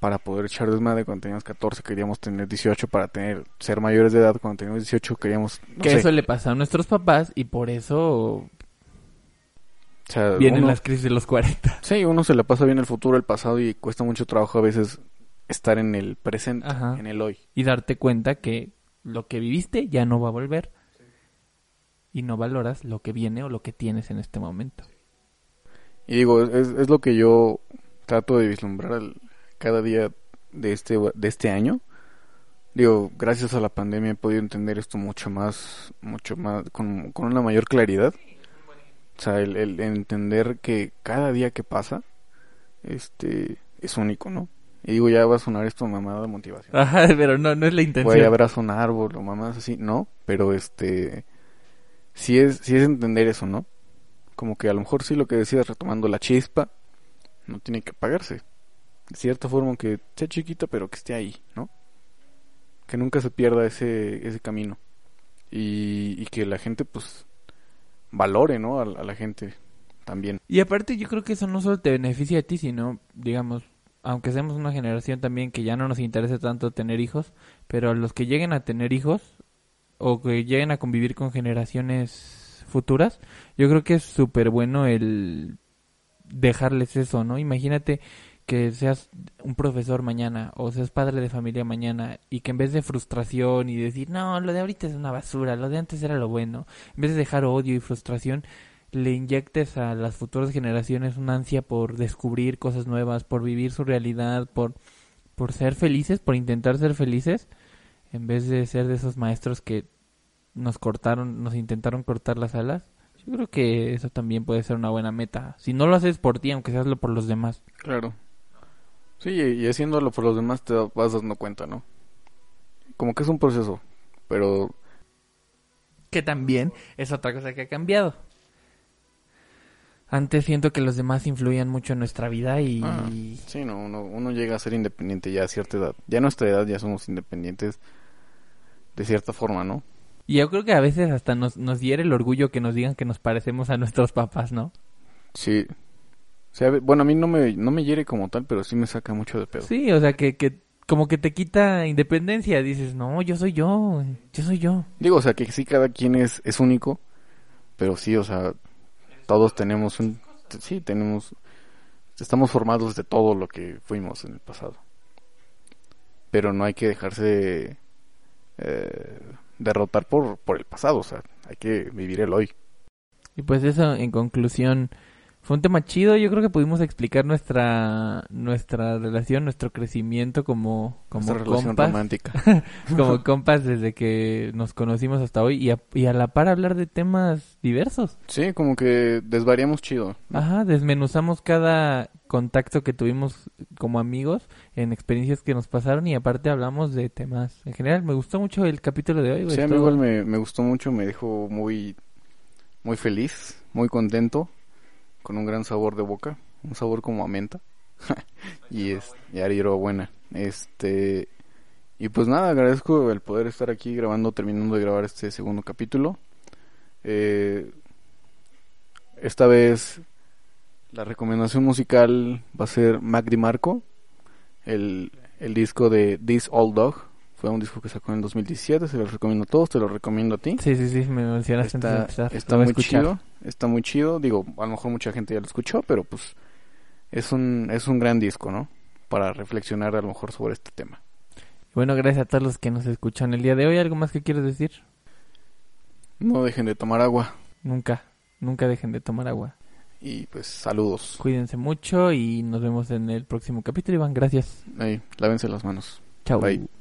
para poder echar desmadre. Cuando teníamos 14 queríamos tener 18 para tener ser mayores de edad. Cuando teníamos 18 queríamos... que eso le pasa a nuestros papás y por eso Vienen las crisis de los 40. Sí, uno se le pasa bien el futuro, el pasado y cuesta mucho trabajo a veces estar en el presente, en el hoy. Y darte cuenta que lo que viviste ya no va a volver. Y no valoras lo que viene o lo que tienes en este momento. Y digo, es, es lo que yo trato de vislumbrar cada día de este, de este año. Digo, gracias a la pandemia he podido entender esto mucho más, mucho más, con, con una mayor claridad. O sea, el, entender que cada día que pasa, este, es único, ¿no? Y digo, ya va a sonar esto mamada de motivación. Ajá, pero no, no es la intención. Voy a abrazar un árbol o mamadas así, no, pero este, sí es, sí es entender eso, ¿no? Como que a lo mejor sí lo que decías retomando la chispa, no tiene que apagarse. De cierta forma, que sea chiquita, pero que esté ahí, ¿no? Que nunca se pierda ese, ese camino. Y, que la gente, pues, valore, ¿no? A, la gente también. Y aparte yo creo que eso no solo te beneficia a ti, sino, digamos, aunque seamos una generación también que ya no nos interese tanto tener hijos, pero los que lleguen a tener hijos o que lleguen a convivir con generaciones futuras, yo creo que es súper bueno el dejarles eso, ¿no? Imagínate que seas un profesor mañana o seas padre de familia mañana y que en vez de frustración y decir, no, lo de ahorita es una basura, lo de antes era lo bueno, en vez de dejar odio y frustración, le inyectes a las futuras generaciones una ansia por descubrir cosas nuevas, por vivir su realidad, por, por ser felices, por intentar ser felices, en vez de ser de esos maestros que nos cortaron, nos intentaron cortar las alas. Yo creo que eso también puede ser una buena meta. Si no lo haces por ti, aunque seas por los demás. Claro. Sí, y haciéndolo por los demás te vas dando cuenta, ¿no? Como que es un proceso, pero... Que también es otra cosa que ha cambiado. Antes siento que los demás influían mucho en nuestra vida y... Ah, sí, no, uno, llega a ser independiente ya a cierta edad. Ya a nuestra edad ya somos independientes de cierta forma, ¿no? Y yo creo que a veces hasta nos, nos hiere el orgullo que nos digan que nos parecemos a nuestros papás, ¿no? Sí, bueno, a mí no me, no me hiere como tal, pero sí me saca mucho de pedo. Sí, o sea, que, que como que te quita independencia. Dices, no, yo soy yo, yo soy yo. Digo, o sea, que sí, cada quien es, es único, pero sí, o sea, todos tenemos un... Sí, tenemos... Estamos formados de todo lo que fuimos en el pasado. Pero no hay que dejarse eh, derrotar por, por el pasado, o sea, hay que vivir el hoy. Y pues eso, en conclusión, fue un tema chido, yo creo que pudimos explicar nuestra nuestra relación, nuestro crecimiento como como compas, romántica. como compas desde que nos conocimos hasta hoy y a, y a la par hablar de temas diversos. Sí, como que desvariamos chido. Ajá, desmenuzamos cada contacto que tuvimos como amigos en experiencias que nos pasaron y aparte hablamos de temas en general. Me gustó mucho el capítulo de hoy. güey. Sí, a mí Estuvo- igual me, me gustó mucho, me dejó muy, muy feliz, muy contento, con un gran sabor de boca, un sabor como a menta. y es, y a hierbabuena. Este, y pues nada, agradezco el poder estar aquí grabando, terminando de grabar este segundo capítulo. Eh, esta vez la recomendación musical va a ser Mac DiMarco, el, el disco de This Old Dog. Fue un disco que sacó en el 2017, se los recomiendo a todos, te lo recomiendo a ti. Sí, sí, sí, me mencionaste antes de Está, empezar. está muy chido, está muy chido. Digo, a lo mejor mucha gente ya lo escuchó, pero pues es un, es un gran disco, ¿no? Para reflexionar a lo mejor sobre este tema. Bueno, gracias a todos los que nos escuchan el día de hoy. ¿Algo más que quieres decir? No dejen de tomar agua Nunca, nunca dejen de tomar agua. y pues saludos. Cuídense mucho y nos vemos en el próximo capítulo, Iván. Gracias. Ahí, lávense las manos. Chao. Bye.